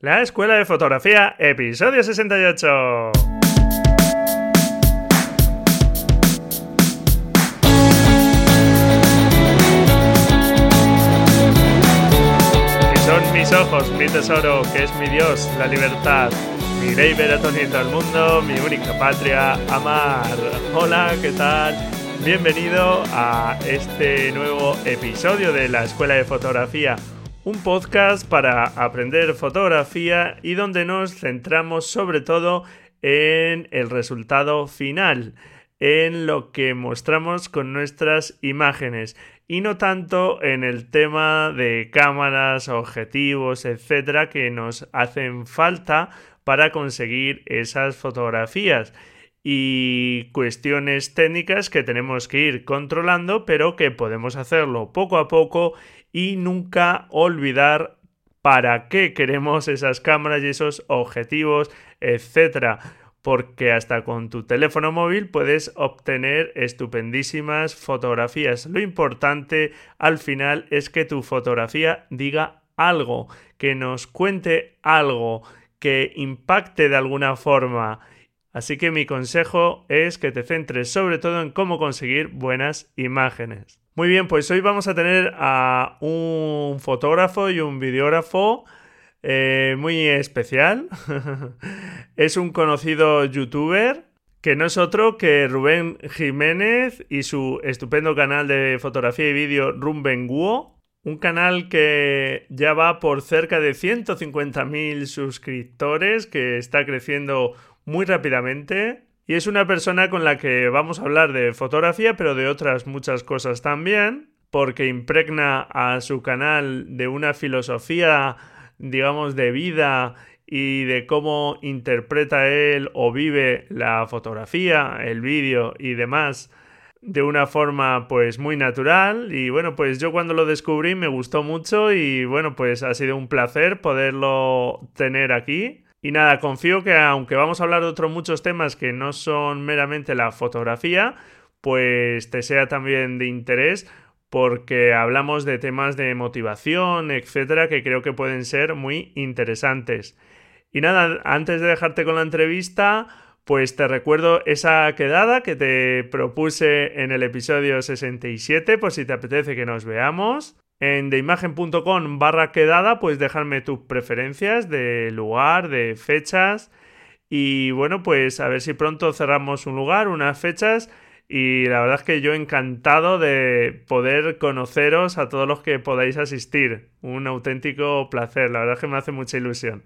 La Escuela de Fotografía, episodio 68. Que son mis ojos, mi tesoro, que es mi Dios, la libertad, mi ley veratonia al mundo, mi única patria, amar. Hola, ¿qué tal? Bienvenido a este nuevo episodio de la Escuela de Fotografía un podcast para aprender fotografía y donde nos centramos sobre todo en el resultado final, en lo que mostramos con nuestras imágenes y no tanto en el tema de cámaras, objetivos, etcétera, que nos hacen falta para conseguir esas fotografías y cuestiones técnicas que tenemos que ir controlando, pero que podemos hacerlo poco a poco y nunca olvidar para qué queremos esas cámaras y esos objetivos, etcétera. Porque hasta con tu teléfono móvil puedes obtener estupendísimas fotografías. Lo importante al final es que tu fotografía diga algo, que nos cuente algo, que impacte de alguna forma. Así que mi consejo es que te centres sobre todo en cómo conseguir buenas imágenes. Muy bien, pues hoy vamos a tener a un fotógrafo y un videógrafo eh, muy especial. es un conocido youtuber que no es otro que Rubén Jiménez y su estupendo canal de fotografía y vídeo Rumbenguo. Un canal que ya va por cerca de 150.000 suscriptores, que está creciendo muy rápidamente. Y es una persona con la que vamos a hablar de fotografía, pero de otras muchas cosas también, porque impregna a su canal de una filosofía, digamos, de vida y de cómo interpreta él o vive la fotografía, el vídeo y demás de una forma pues muy natural. Y bueno pues yo cuando lo descubrí me gustó mucho y bueno pues ha sido un placer poderlo tener aquí y nada, confío que aunque vamos a hablar de otros muchos temas que no son meramente la fotografía, pues te sea también de interés porque hablamos de temas de motivación, etcétera, que creo que pueden ser muy interesantes. Y nada, antes de dejarte con la entrevista, pues te recuerdo esa quedada que te propuse en el episodio 67, por si te apetece que nos veamos. En deimagen.com barra quedada puedes dejarme tus preferencias de lugar, de fechas y bueno, pues a ver si pronto cerramos un lugar, unas fechas y la verdad es que yo encantado de poder conoceros a todos los que podáis asistir. Un auténtico placer, la verdad es que me hace mucha ilusión.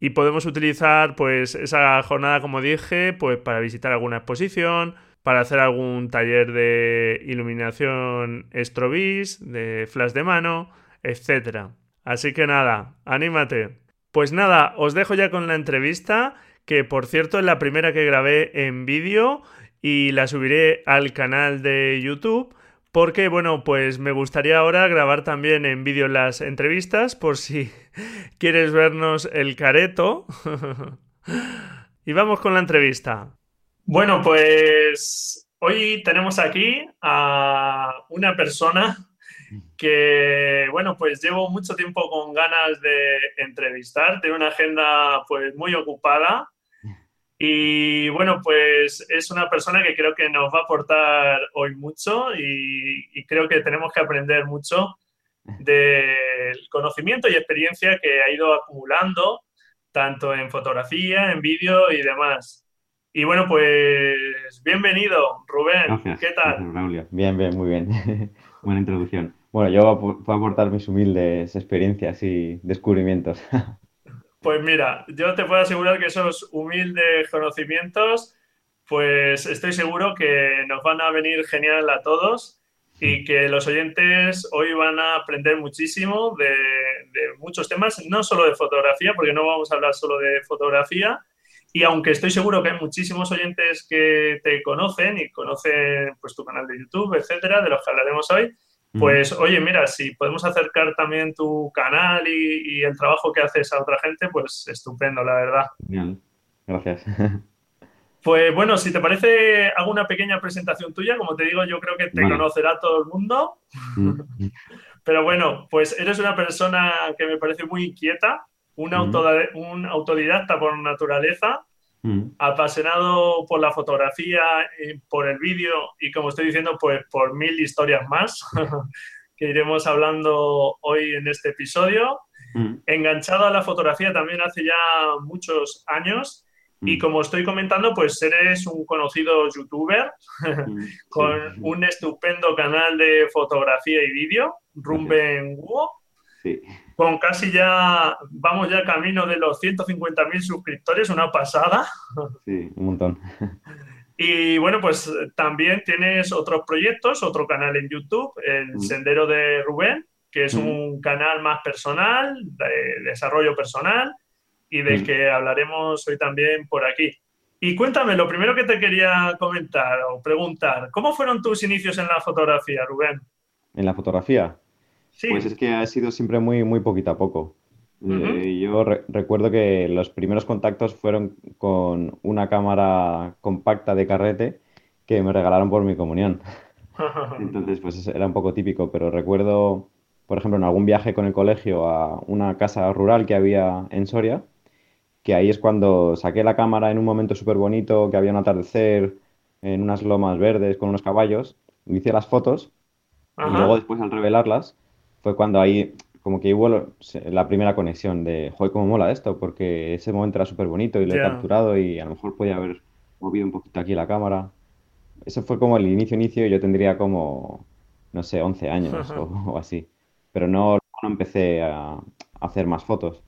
Y podemos utilizar pues esa jornada, como dije, pues para visitar alguna exposición, para hacer algún taller de iluminación Strobis, de flash de mano, etc. Así que nada, anímate. Pues nada, os dejo ya con la entrevista, que por cierto es la primera que grabé en vídeo y la subiré al canal de YouTube. Porque, bueno, pues me gustaría ahora grabar también en vídeo las entrevistas por si quieres vernos el careto. y vamos con la entrevista. Bueno, pues hoy tenemos aquí a una persona que, bueno, pues llevo mucho tiempo con ganas de entrevistar, tiene una agenda pues muy ocupada y, bueno, pues es una persona que creo que nos va a aportar hoy mucho y, creo que tenemos que aprender mucho del conocimiento y experiencia que ha ido acumulando tanto en fotografía, en vídeo y demás. Y bueno, pues bienvenido, Rubén. ¿Qué tal? Bien, bien, muy bien. Buena introducción. Bueno, yo voy a aportar mis humildes experiencias y descubrimientos. Pues mira, yo te puedo asegurar que esos humildes conocimientos, pues estoy seguro que nos van a venir genial a todos y que los oyentes hoy van a aprender muchísimo de, de muchos temas, no solo de fotografía, porque no vamos a hablar solo de fotografía, y aunque estoy seguro que hay muchísimos oyentes que te conocen y conocen pues, tu canal de YouTube, etcétera, de los que hablaremos hoy, pues oye, mira, si podemos acercar también tu canal y, el trabajo que haces a otra gente, pues estupendo, la verdad. Bien, gracias. Pues bueno, si te parece, hago una pequeña presentación tuya. Como te digo, yo creo que te conocerá todo el mundo. Pero bueno, pues eres una persona que me parece muy inquieta, un, un autodidacta por naturaleza, apasionado por la fotografía, por el vídeo y como estoy diciendo, pues por mil historias más que iremos hablando hoy en este episodio. Enganchado a la fotografía también hace ya muchos años y como estoy comentando, pues eres un conocido youtuber con un estupendo canal de fotografía y vídeo, Rumben Sí. Con casi ya, vamos ya camino de los 150.000 suscriptores, una pasada. Sí, un montón. Y bueno, pues también tienes otros proyectos, otro canal en YouTube, El Sendero de Rubén, que es un canal más personal, de desarrollo personal, y del que hablaremos hoy también por aquí. Y cuéntame, lo primero que te quería comentar o preguntar, ¿cómo fueron tus inicios en la fotografía, Rubén? ¿En la fotografía? Pues es que ha sido siempre muy, muy poquito a poco. Eh, yo recuerdo que los primeros contactos fueron con una cámara compacta de carrete que me regalaron por mi comunión. Entonces, pues era un poco típico, pero recuerdo, por ejemplo, en algún viaje con el colegio a una casa rural que había en Soria, que ahí es cuando saqué la cámara en un momento súper bonito, que había un atardecer en unas lomas verdes con unos caballos, hice las fotos y luego después al revelarlas fue cuando ahí como que hubo la primera conexión de, joder, cómo mola esto, porque ese momento era súper bonito y lo he capturado y a lo mejor podía haber movido un poquito aquí la cámara. Eso fue como el inicio, inicio, yo tendría como, no sé, 11 años o, así. Pero no, no empecé a, hacer más fotos.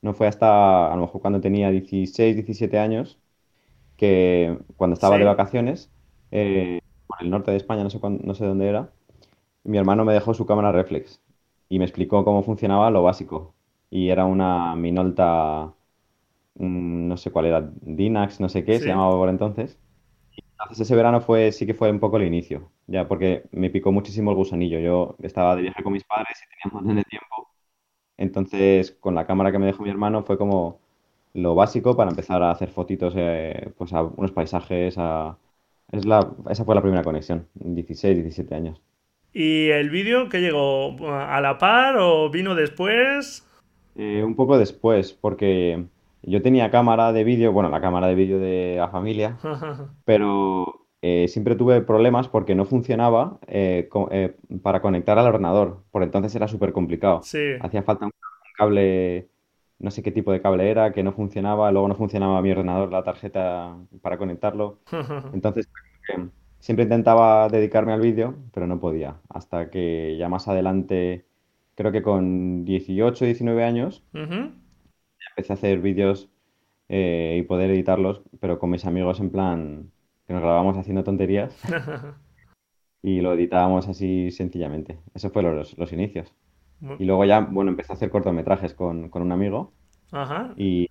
No fue hasta, a lo mejor cuando tenía 16, 17 años, que cuando estaba de vacaciones, eh, por el norte de España, no sé, no sé dónde era, mi hermano me dejó su cámara reflex y me explicó cómo funcionaba lo básico. Y era una Minolta, mm, no sé cuál era, Dinax, no sé qué, se llamaba por entonces. Y entonces ese verano fue, sí que fue un poco el inicio, ya porque me picó muchísimo el gusanillo. Yo estaba de viaje con mis padres y teníamos de tiempo. Entonces, con la cámara que me dejó mi hermano fue como lo básico para empezar a hacer fotitos eh, pues a unos paisajes. Es la... Esa fue la primera conexión, 16, 17 años. ¿Y el vídeo que llegó a la par o vino después? Eh, un poco después, porque yo tenía cámara de vídeo, bueno, la cámara de vídeo de la familia, pero eh, siempre tuve problemas porque no funcionaba eh, para conectar al ordenador. Por entonces era súper complicado. Hacía falta un cable, no sé qué tipo de cable era, que no funcionaba. Luego no funcionaba mi ordenador, la tarjeta para conectarlo. Entonces, siempre intentaba dedicarme al vídeo, pero no podía. Hasta que ya más adelante, creo que con 18, 19 años, empecé a hacer vídeos eh, y poder editarlos, pero con mis amigos en plan que nos grabábamos haciendo tonterías y lo editábamos así sencillamente. Esos fueron los, inicios. Y luego ya, bueno, empecé a hacer cortometrajes con, un amigo Y,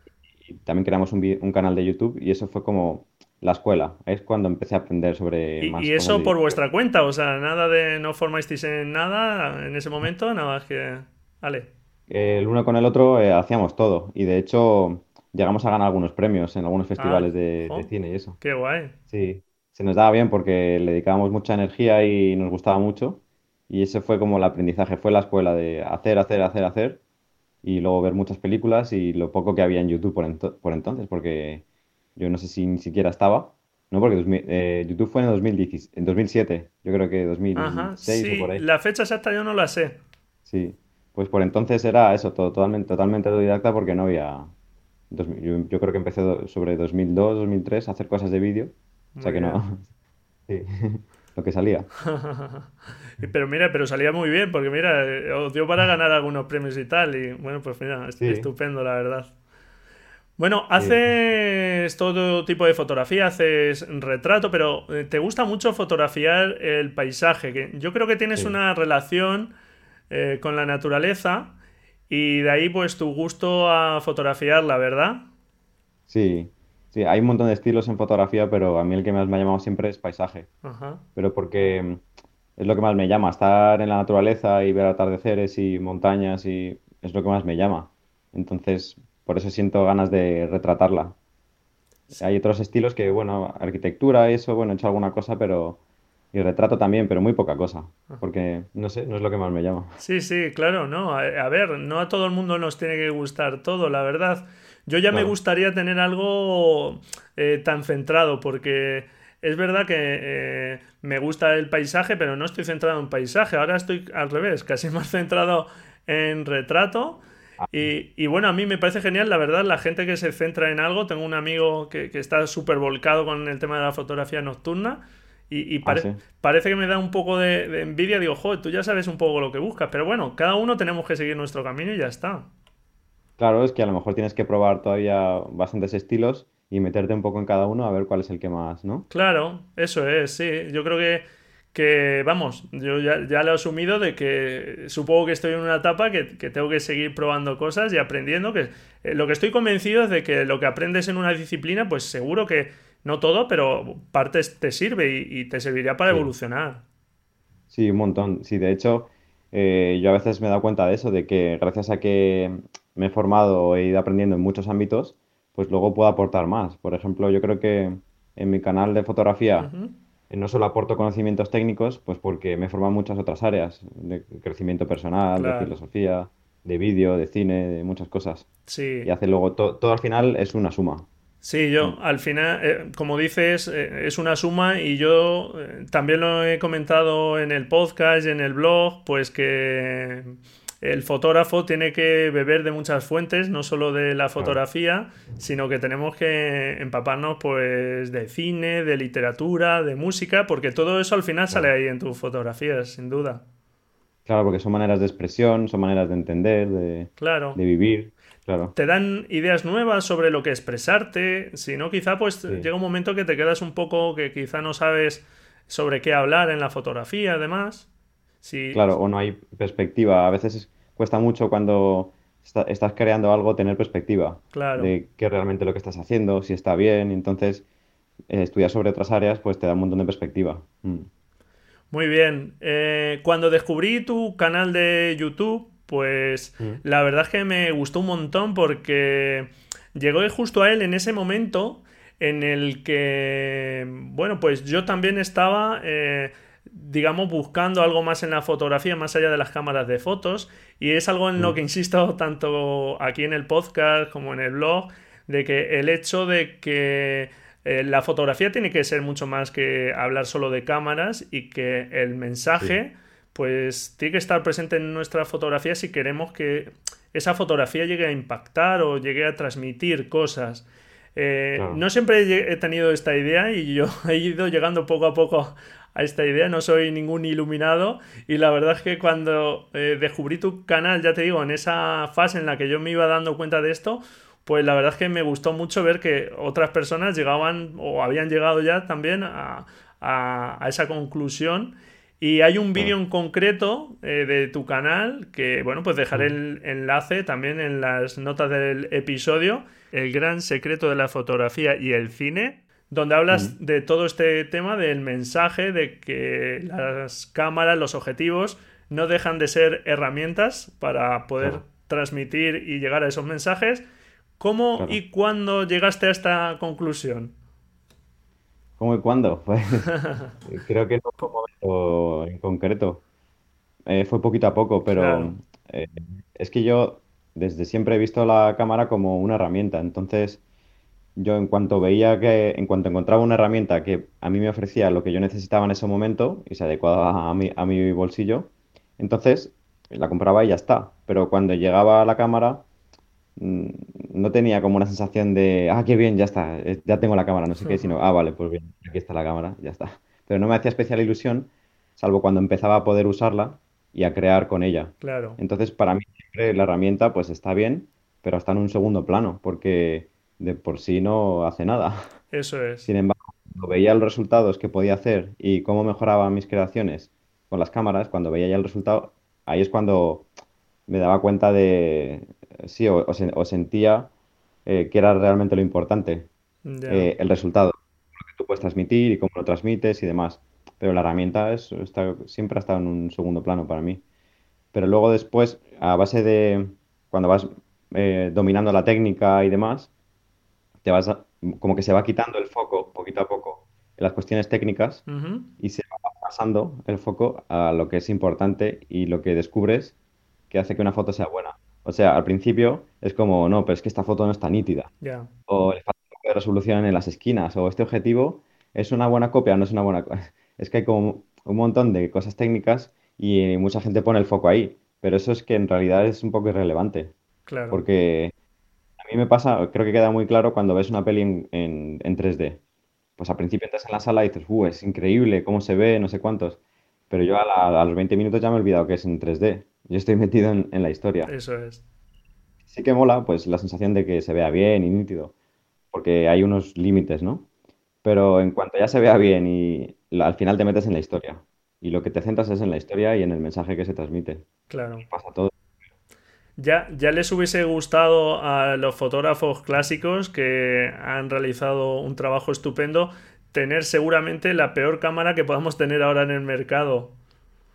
también creamos un, un canal de YouTube y eso fue como la escuela. Es cuando empecé a aprender sobre ¿Y, ¿Y eso por vuestra cuenta? O sea, nada de no formasteis en nada en ese momento, nada más que... Vale. El uno con el otro eh, hacíamos todo. Y de hecho llegamos a ganar algunos premios en algunos festivales ah, de, cine y eso. Qué guay. Sí, se nos daba bien porque le dedicábamos mucha energía y nos gustaba mucho. Y ese fue como el aprendizaje, fue la escuela de hacer, hacer, hacer, hacer. Y luego ver muchas películas y lo poco que había en YouTube por, por entonces, porque yo no sé si ni siquiera estaba. No, porque eh, YouTube fue en, 2010, en 2007. Yo creo que 2006 o por ahí. La fecha exacta yo no la sé. Sí. Pues por entonces era eso, todo, totalmente, totalmente autodidacta porque no había... Yo, creo que empecé sobre 2002, 2003 a hacer cosas de vídeo. O sea que no... Sí, lo que salía. pero mira, pero salía muy bien porque mira, eh, os dio para ganar algunos premios y tal. Y bueno, pues mira, estupendo la verdad. Bueno, haces todo tipo de fotografía, haces retrato, pero eh, te gusta mucho fotografiar el paisaje. Que yo creo que tienes una relación eh, con la naturaleza y de ahí pues tu gusto a fotografiarla, ¿verdad? Sí, sí, hay un montón de estilos en fotografía, pero a mí el que más me ha llamado siempre es paisaje. Pero porque mm, es lo que más me llama, estar en la naturaleza y ver atardeceres y montañas y es lo que más me llama. Entonces, por eso siento ganas de retratarla. Hay otros estilos que, bueno, arquitectura, eso, bueno, he hecho alguna cosa, pero Y retrato también, pero muy poca cosa, porque no sé, no es lo que más me llama. Sí, sí, claro, no. A, ver, no a todo el mundo nos tiene que gustar todo, la verdad. Yo ya me gustaría tener algo eh, tan centrado, porque es verdad que eh, me gusta el paisaje, pero no estoy centrado en paisaje. Ahora estoy al revés, casi más centrado en retrato. Y, bueno, a mí me parece genial, la verdad, la gente que se centra en algo. Tengo un amigo que, está súper volcado con el tema de la fotografía nocturna. Y, ah, parece que me da un poco de, envidia. Digo, joder, tú ya sabes un poco lo que buscas. Pero bueno, cada uno tenemos que seguir nuestro camino y ya está. Claro, es que a lo mejor tienes que probar todavía bastantes estilos y meterte un poco en cada uno a ver cuál es el que más, ¿no? Claro, eso es, sí. Yo creo que, que vamos, yo ya, ya, lo he asumido de que supongo que estoy en una etapa que, tengo que seguir probando cosas y aprendiendo, que eh, lo que estoy convencido es de que lo que aprendes en una disciplina, pues seguro que no todo, pero partes te sirve y, te serviría para evolucionar. Sí, un montón. Sí, de hecho, eh, yo a veces me he dado cuenta de eso, de que gracias a que me he formado, he ido aprendiendo en muchos ámbitos, pues luego puedo aportar más. Por ejemplo, yo creo que en mi canal de fotografía no solo aporto conocimientos técnicos, pues porque me forman muchas otras áreas, de crecimiento personal, de filosofía, de vídeo, de cine, de muchas cosas. Sí. Y hace luego, todo al final es una suma. Sí, yo mm. al final, eh, como dices, eh, es una suma y yo también lo he comentado en el podcast y en el blog, pues que el fotógrafo tiene que beber de muchas fuentes, no solo de la fotografía, sino que tenemos que empaparnos pues de cine, de literatura, de música, porque todo eso al final sale ahí en tus fotografías, sin duda. Claro, porque son maneras de expresión, son maneras de entender, de, claro. de vivir. Claro. Te dan ideas nuevas sobre lo que expresarte, si no quizá pues llega un momento que te quedas un poco que quizá no sabes sobre qué hablar en la fotografía, además. Claro, o no hay perspectiva. A veces cuesta mucho cuando estás creando algo tener perspectiva claro. de qué realmente lo que estás haciendo, si está bien. Entonces, eh, estudiar sobre otras áreas pues te da un montón de perspectiva. Mm. Muy bien. Eh, cuando descubrí tu canal de YouTube, pues mm. la verdad es que me gustó un montón porque llegó justo a él en ese momento en el que, bueno, pues yo también estaba... Eh, digamos, buscando algo más en la fotografía, más allá de las cámaras de fotos. Y es algo en lo mm. que insisto tanto aquí en el podcast como en el blog, de que el hecho de que eh, la fotografía tiene que ser mucho más que hablar solo de cámaras y que el mensaje, pues, tiene que estar presente en nuestra fotografía si queremos que esa fotografía llegue a impactar o llegue a transmitir cosas. Eh, no siempre he tenido esta idea y yo he ido llegando poco a poco a esta idea, no soy ningún iluminado y la verdad es que cuando eh, descubrí tu canal, ya te digo, en esa fase en la que yo me iba dando cuenta de esto, pues la verdad es que me gustó mucho ver que otras personas llegaban o habían llegado ya también a, esa conclusión. Y hay un vídeo en concreto eh, de tu canal que, bueno, pues dejaré el enlace también en las notas del episodio. El gran secreto de la fotografía y el cine donde hablas de todo este tema del mensaje, de que las cámaras, los objetivos, no dejan de ser herramientas para poder transmitir y llegar a esos mensajes. ¿Cómo y cuándo llegaste a esta conclusión? ¿Cómo y cuándo? Pues, creo que no fue un momento en concreto. Eh, fue poquito a poco, pero eh, es que yo desde siempre he visto la cámara como una herramienta. Entonces, yo en cuanto veía que, en cuanto encontraba una herramienta que a mí me ofrecía lo que yo necesitaba en ese momento y se adecuaba a mi, a mi bolsillo, entonces la compraba y ya está. Pero cuando llegaba a la cámara, mm, no tenía como una sensación de, ah, qué bien, ya está, eh, ya tengo la cámara, no sé qué, sino, ah, vale, pues bien, aquí está la cámara, ya está. Pero no me hacía especial ilusión, salvo cuando empezaba a poder usarla y a crear con ella. Claro. Entonces, para mí siempre la herramienta, pues está bien, pero está en un segundo plano, porque de por sí no hace nada. Eso es. Sin embargo, cuando veía los resultados que podía hacer y cómo mejoraba mis creaciones con las cámaras, cuando veía ya el resultado, ahí es cuando me daba cuenta de, sí, o, sentía eh, que era realmente lo importante, eh, el resultado, lo que tú puedes transmitir y cómo lo transmites y demás. Pero la herramienta es, está, siempre ha estado en un segundo plano para mí. Pero luego después, a base de, cuando vas eh, dominando la técnica y demás, te vas como que se va quitando el foco poquito a poco las cuestiones técnicas y se va pasando el foco a lo que es importante y lo que descubres que hace que una foto sea buena. O sea, al principio es como, no, pero es que esta foto no está nítida. O le falta de resolución en las esquinas. O este objetivo es una buena copia o no es una buena copia. Es que hay como un montón de cosas técnicas y mucha gente pone el foco ahí. Pero eso es que en realidad es un poco irrelevante. Claro. Porque a mí me pasa, creo que queda muy claro cuando ves una peli en, en, en 3D. Pues al principio entras en la sala y dices, uh, es increíble, cómo se ve, no sé cuántos. Pero yo a, a los 20 minutos ya me he olvidado que es en 3D. Yo estoy metido en, la historia. Eso es. Sí que mola, pues la sensación de que se vea bien y nítido, porque hay unos límites, ¿no? Pero en cuanto ya se vea bien y al final te metes en la historia. Y lo que te centras es en la historia y en el mensaje que se transmite. Claro. pasa todo. Ya, ya les hubiese gustado a los fotógrafos clásicos que han realizado un trabajo estupendo tener seguramente la peor cámara que podamos tener ahora en el mercado.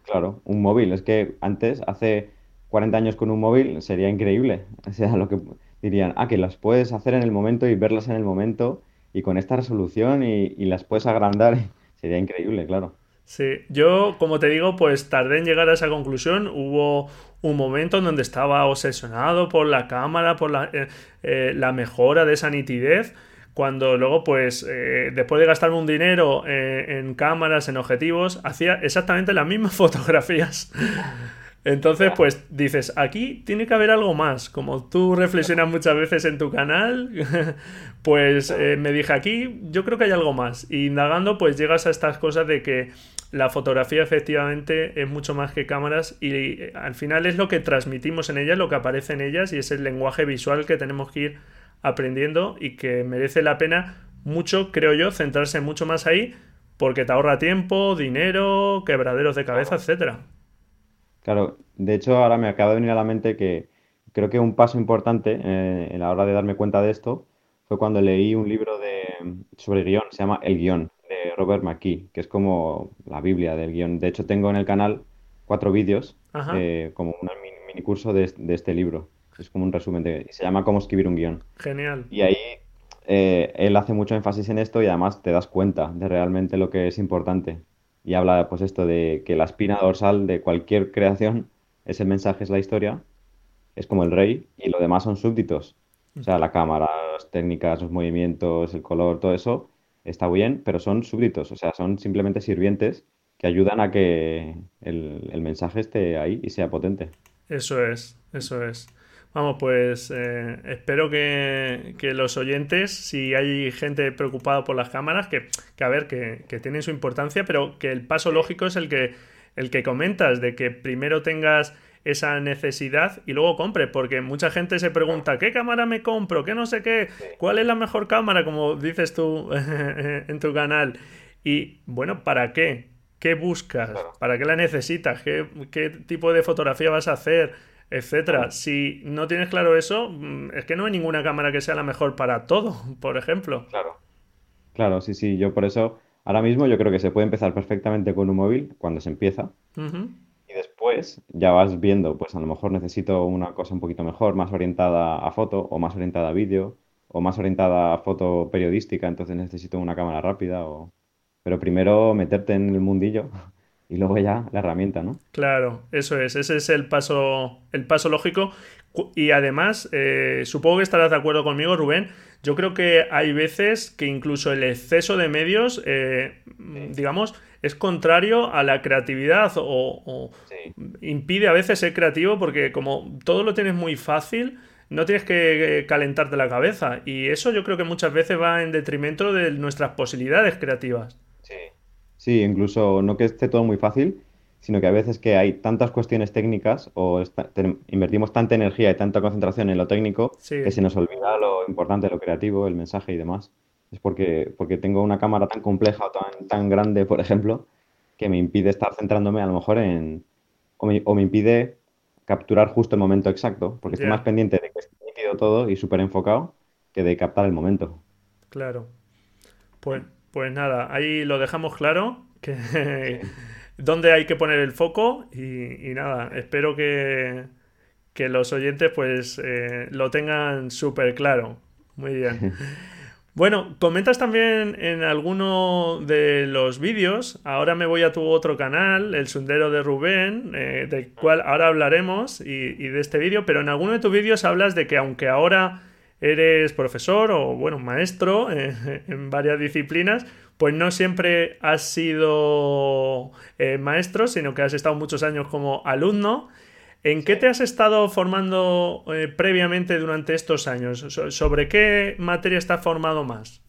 Claro, un móvil. Es que antes, hace 40 años con un móvil, sería increíble. O sea, lo que dirían, ah, que las puedes hacer en el momento y verlas en el momento y con esta resolución y, las puedes agrandar. Sería increíble, claro. Sí, yo, como te digo, pues tardé en llegar a esa conclusión. Hubo un momento en donde estaba obsesionado por la cámara, por la, eh, eh, la mejora de esa nitidez cuando luego, pues, eh, después de gastarme un dinero en cámaras, en objetivos, hacía exactamente las mismas fotografías. Entonces, pues dices, aquí tiene que haber algo más. Como tú reflexionas muchas veces en tu canal, pues eh, me dije, aquí yo creo que hay algo más. Y indagando, pues llegas a estas cosas de que la fotografía efectivamente es mucho más que cámaras y al final es lo que transmitimos en ellas, lo que aparece en ellas y es el lenguaje visual que tenemos que ir aprendiendo y que merece la pena mucho, creo yo, centrarse mucho más ahí porque te ahorra tiempo, dinero, quebraderos de cabeza, etcétera. Claro, de hecho ahora me acaba de venir a la mente que creo que un paso importante eh, en la hora de darme cuenta de esto fue cuando leí un libro de, sobre guion, se llama El guion, de Robert McKee, que es como la Biblia del guion. De hecho tengo en el canal cuatro vídeos eh, como un mini, curso de, de este libro. Es como un resumen de... Se llama Cómo escribir un guion. Genial. Y ahí eh, él hace mucho énfasis en esto y además te das cuenta de realmente lo que es importante. Y habla, pues, esto de que la espina dorsal de cualquier creación, ese mensaje es la historia, es como el rey y lo demás son súbditos. O sea, la cámara, las técnicas, los movimientos, el color, todo eso está bien, pero son súbditos. O sea, son simplemente sirvientes que ayudan a que el, el mensaje esté ahí y sea potente. Eso es, eso es. Vamos, pues eh, espero que, los oyentes, si hay gente preocupada por las cámaras, que, a ver, que, que, tienen su importancia, pero que el paso lógico es el que, el que comentas, de que primero tengas esa necesidad y luego compre, porque mucha gente se pregunta, ¿qué cámara me compro? ¿Qué no sé qué? ¿Cuál es la mejor cámara? Como dices tú en tu canal. Y bueno, ¿para qué? ¿Qué buscas? ¿Para qué la necesitas? ¿Qué, ¿Qué tipo de fotografía vas a hacer? etcétera. Si no tienes claro eso, mm, es que no hay ninguna cámara que sea la mejor para todo, por ejemplo. Claro. Claro, sí, sí. Yo por eso, ahora mismo yo creo que se puede empezar perfectamente con un móvil cuando se empieza. Y después ya vas viendo, pues a lo mejor necesito una cosa un poquito mejor, más orientada a foto o más orientada a vídeo o más orientada a foto periodística, entonces necesito una cámara rápida o... Pero primero meterte en el mundillo y luego ya la herramienta, ¿no? Claro, eso es, ese es el paso, el paso lógico. Y además, eh, supongo que estarás de acuerdo conmigo, Rubén. Yo creo que hay veces que incluso el exceso de medios, eh, digamos, es contrario a la creatividad o, impide a veces ser creativo porque como todo lo tienes muy fácil, no tienes que calentarte la cabeza. Y eso yo creo que muchas veces va en detrimento de nuestras posibilidades creativas. Sí, incluso no que esté todo muy fácil, sino que a veces que hay tantas cuestiones técnicas o invertimos tanta energía y tanta concentración en lo técnico que se nos olvida lo importante, lo creativo, el mensaje y demás. Es porque, porque tengo una cámara tan compleja o tan, tan grande, por ejemplo, que me impide estar centrándome a lo mejor en... o me, o me impide capturar justo el momento exacto, porque estoy más pendiente de que esté nítido todo y súper enfocado que de captar el momento. Claro. Pues pues nada, ahí lo dejamos claro, que dónde hay que poner el foco y, nada, espero que, los oyentes pues eh, lo tengan súper claro. Muy bien. Bueno, comentas también en alguno de los vídeos, ahora me voy a tu otro canal, El Sundero de Rubén, eh, del cual ahora hablaremos y, de este vídeo, pero en alguno de tus vídeos hablas de que aunque ahora eres profesor o, bueno, maestro eh, en varias disciplinas, pues no siempre has sido eh, maestro, sino que has estado muchos años como alumno. ¿En qué te has estado formando eh, previamente durante estos años? ¿Sobre qué materia estás formado más?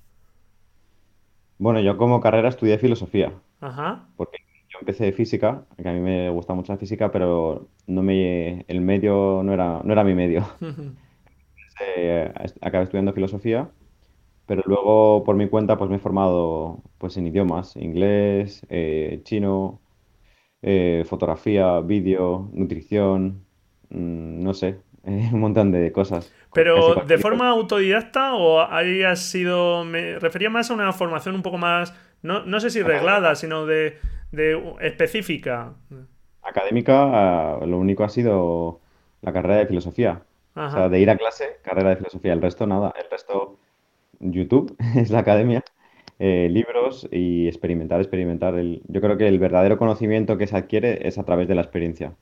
Bueno, yo como carrera estudié filosofía. Ajá. Porque yo empecé de física, que a mí me gusta mucho la física, pero no me, el medio no era, no era mi medio. acabé estudiando filosofía, pero luego por mi cuenta pues me he formado pues en idiomas, inglés, eh, chino, eh, fotografía, vídeo, nutrición, mm, no sé, un montón de cosas. Pero de forma autodidacta o hayas sido, me refería más a una formación un poco más, no, no sé si reglada, sino de, específica. Académica, lo único ha sido la carrera de filosofía. O sea, de ir a clase, carrera de filosofía. El resto nada. El resto, YouTube es la academia. Eh, libros y experimentar, experimentar. El, yo creo que el verdadero conocimiento que se adquiere es a través de la experiencia.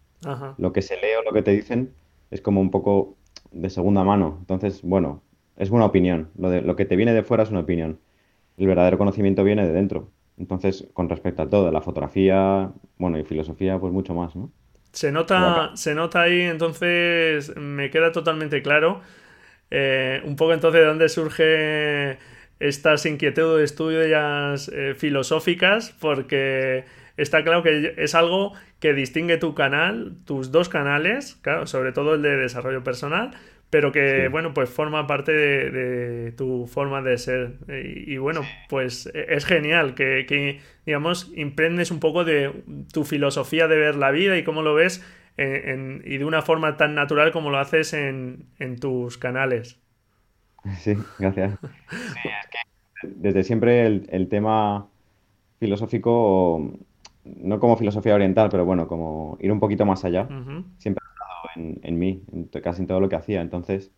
Lo que se lee o lo que te dicen es como un poco de segunda mano. Entonces, bueno, es una opinión. Lo, de, lo que te viene de fuera es una opinión. El verdadero conocimiento viene de dentro. Entonces, con respecto a todo, la fotografía, bueno, y filosofía, pues mucho más, ¿no? Se nota, se nota ahí, entonces me queda totalmente claro. Eh, un poco entonces de dónde surge estas inquietudes tuyas eh, filosóficas, porque está claro que es algo que distingue tu canal, tus dos canales, claro, sobre todo el de desarrollo personal, pero que, bueno, pues forma parte de, tu forma de ser. Y, bueno, pues e, es genial que, que, digamos, imprendes un poco de tu filosofía de ver la vida y cómo lo ves y de una forma tan natural como lo haces en, en tus canales. Sí, gracias. Sí, es que desde siempre el, tema filosófico, no como filosofía oriental, pero bueno, como ir un poquito más allá, siempre en, mí, en casi en todo lo que hacía. Entonces,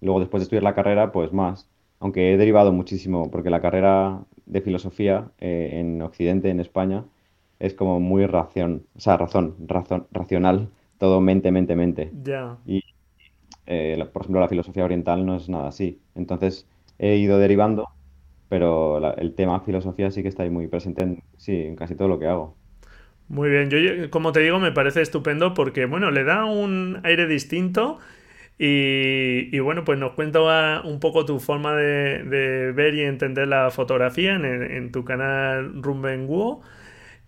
luego después de estudiar la carrera, pues más. Aunque he derivado muchísimo, porque la carrera de filosofía eh, en Occidente, en España, es como muy ración, o sea, razón, razón, racional, todo mente, mente, mente. Ya. Y eh, por ejemplo, la filosofía oriental no es nada así. Entonces he ido derivando, pero el tema filosofía sí que está ahí muy presente en, sí, en casi todo lo que hago. Muy bien, yo como te digo me parece estupendo porque bueno, le da un aire distinto y, bueno, pues nos cuenta un poco tu forma de, ver y entender la fotografía en, tu canal Rumbenguo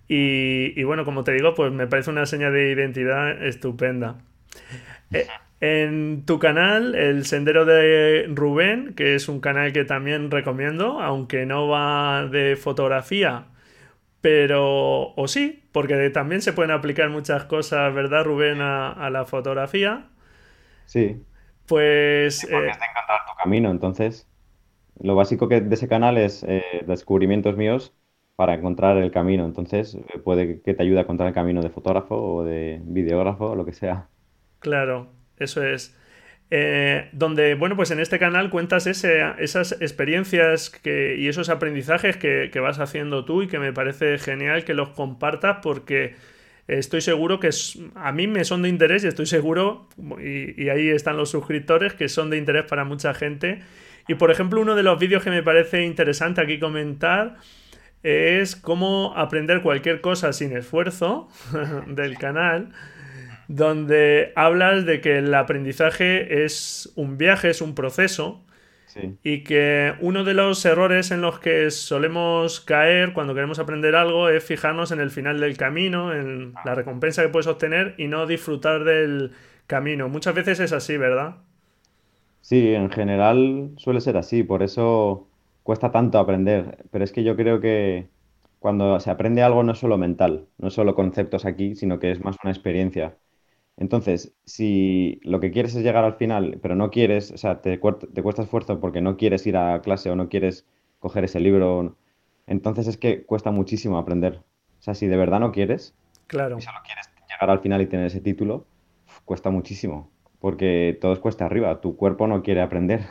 y, y, bueno, como te digo, pues me parece una seña de identidad estupenda. Eh, en tu canal, El Sendero de Rubén, que es un canal que también recomiendo, aunque no va de fotografía, pero o sí, porque también se pueden aplicar muchas cosas, ¿verdad, Rubén, a, la fotografía? Sí. Pues... Sí, porque eh, encontrar tu camino, entonces. Lo básico que de ese canal es eh, descubrimientos míos para encontrar el camino. Entonces, eh, puede que te ayude a encontrar el camino de fotógrafo o de videógrafo o lo que sea. Claro, eso es. Eh, donde, bueno, pues en este canal cuentas esas experiencias que, y esos aprendizajes que, vas haciendo tú y que me parece genial que los compartas porque estoy seguro que a mí me son de interés y estoy seguro, y, ahí están los suscriptores, que son de interés para mucha gente. Y por ejemplo, uno de los vídeos que me parece interesante aquí comentar es cómo aprender cualquier cosa sin esfuerzo del canal donde hablas de que el aprendizaje es un viaje, es un proceso. Y que uno de los errores en los que solemos caer cuando queremos aprender algo es fijarnos en el final del camino, en la recompensa que puedes obtener y no disfrutar del camino. Muchas veces es así, ¿verdad? Sí, en general suele ser así, por eso cuesta tanto aprender. Pero es que yo creo que cuando se aprende algo no es solo mental, no es solo conceptos aquí, sino que es más una experiencia. Entonces, si lo que quieres es llegar al final, pero no quieres, o sea, te, te cuesta esfuerzo porque no quieres ir a clase o no quieres coger ese libro, entonces es que cuesta muchísimo aprender. O sea, si de verdad no quieres, claro. y solo quieres llegar al final y tener ese título, cuesta muchísimo, porque todo es cuesta arriba, tu cuerpo no quiere aprender.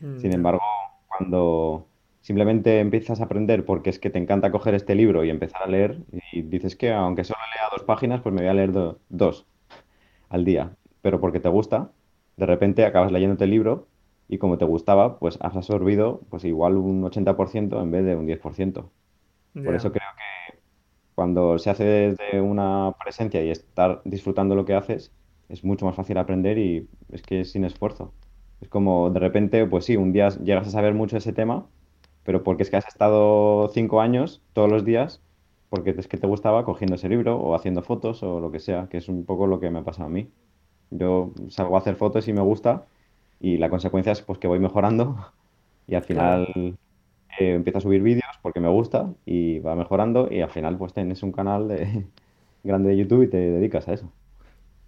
Mm, Sin embargo, cuando simplemente empiezas a aprender porque es que te encanta coger este libro y empezar a leer y dices que aunque solo lea dos páginas, pues me voy a leer dos al día, pero porque te gusta, de repente acabas leyéndote el libro y como te gustaba, pues has absorbido pues igual un 80% en vez de un 10%. Por eso creo que cuando se hace desde una presencia y estar disfrutando lo que haces, es mucho más fácil aprender y es que es sin esfuerzo. Es como de repente, pues sí, un día llegas a saber mucho ese tema, pero porque es que has estado cinco años todos los días, porque es que te gustaba cogiendo ese libro o haciendo fotos o lo que sea, que es un poco lo que me ha pasado a mí. Yo salgo a hacer fotos y me gusta y la consecuencia es pues que voy mejorando y al final eh, empiezo a subir vídeos porque me gusta y va mejorando y al final pues tienes un canal de, grande de YouTube y te dedicas a eso.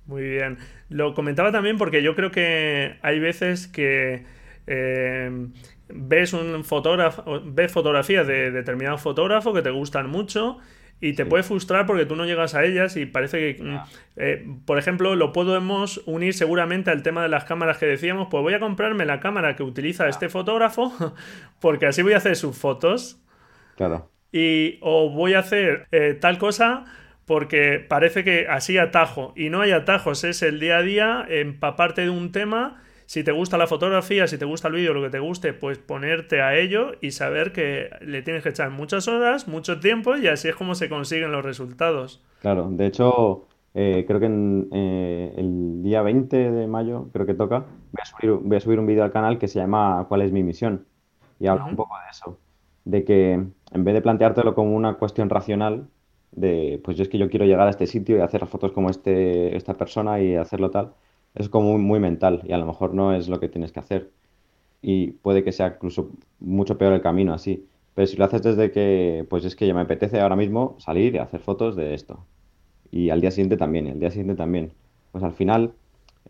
Muy bien. Lo comentaba también porque yo creo que hay veces que eh, ves un fotógrafo, ves fotografías de determinado fotógrafo que te gustan mucho y te puede frustrar porque tú no llegas a ellas y parece que, mm, eh, por ejemplo, lo podemos unir seguramente al tema de las cámaras que decíamos, pues voy a comprarme la cámara que utiliza este fotógrafo porque así voy a hacer sus fotos. Claro. Y o voy a hacer eh, tal cosa porque parece que así atajo y no hay atajos, es el día a día empaparte de un tema. Si te gusta la fotografía, si te gusta el vídeo, lo que te guste, pues ponerte a ello y saber que le tienes que echar muchas horas, mucho tiempo y así es como se consiguen los resultados. Claro, de hecho, eh, creo que en, eh, el día 20 de mayo, creo que toca, voy a subir, un vídeo al canal que se llama ¿Cuál es mi misión? Y habla un poco de eso, de que en vez de planteártelo como una cuestión racional, de, pues yo es que yo quiero llegar a este sitio y hacer las fotos como este, esta persona y hacerlo tal, es como muy, mental y a lo mejor no es lo que tienes que hacer. Y puede que sea incluso mucho peor el camino así. Pero si lo haces desde que, pues es que ya me apetece ahora mismo salir y hacer fotos de esto. Y al día siguiente también, y al día siguiente también. Pues al final,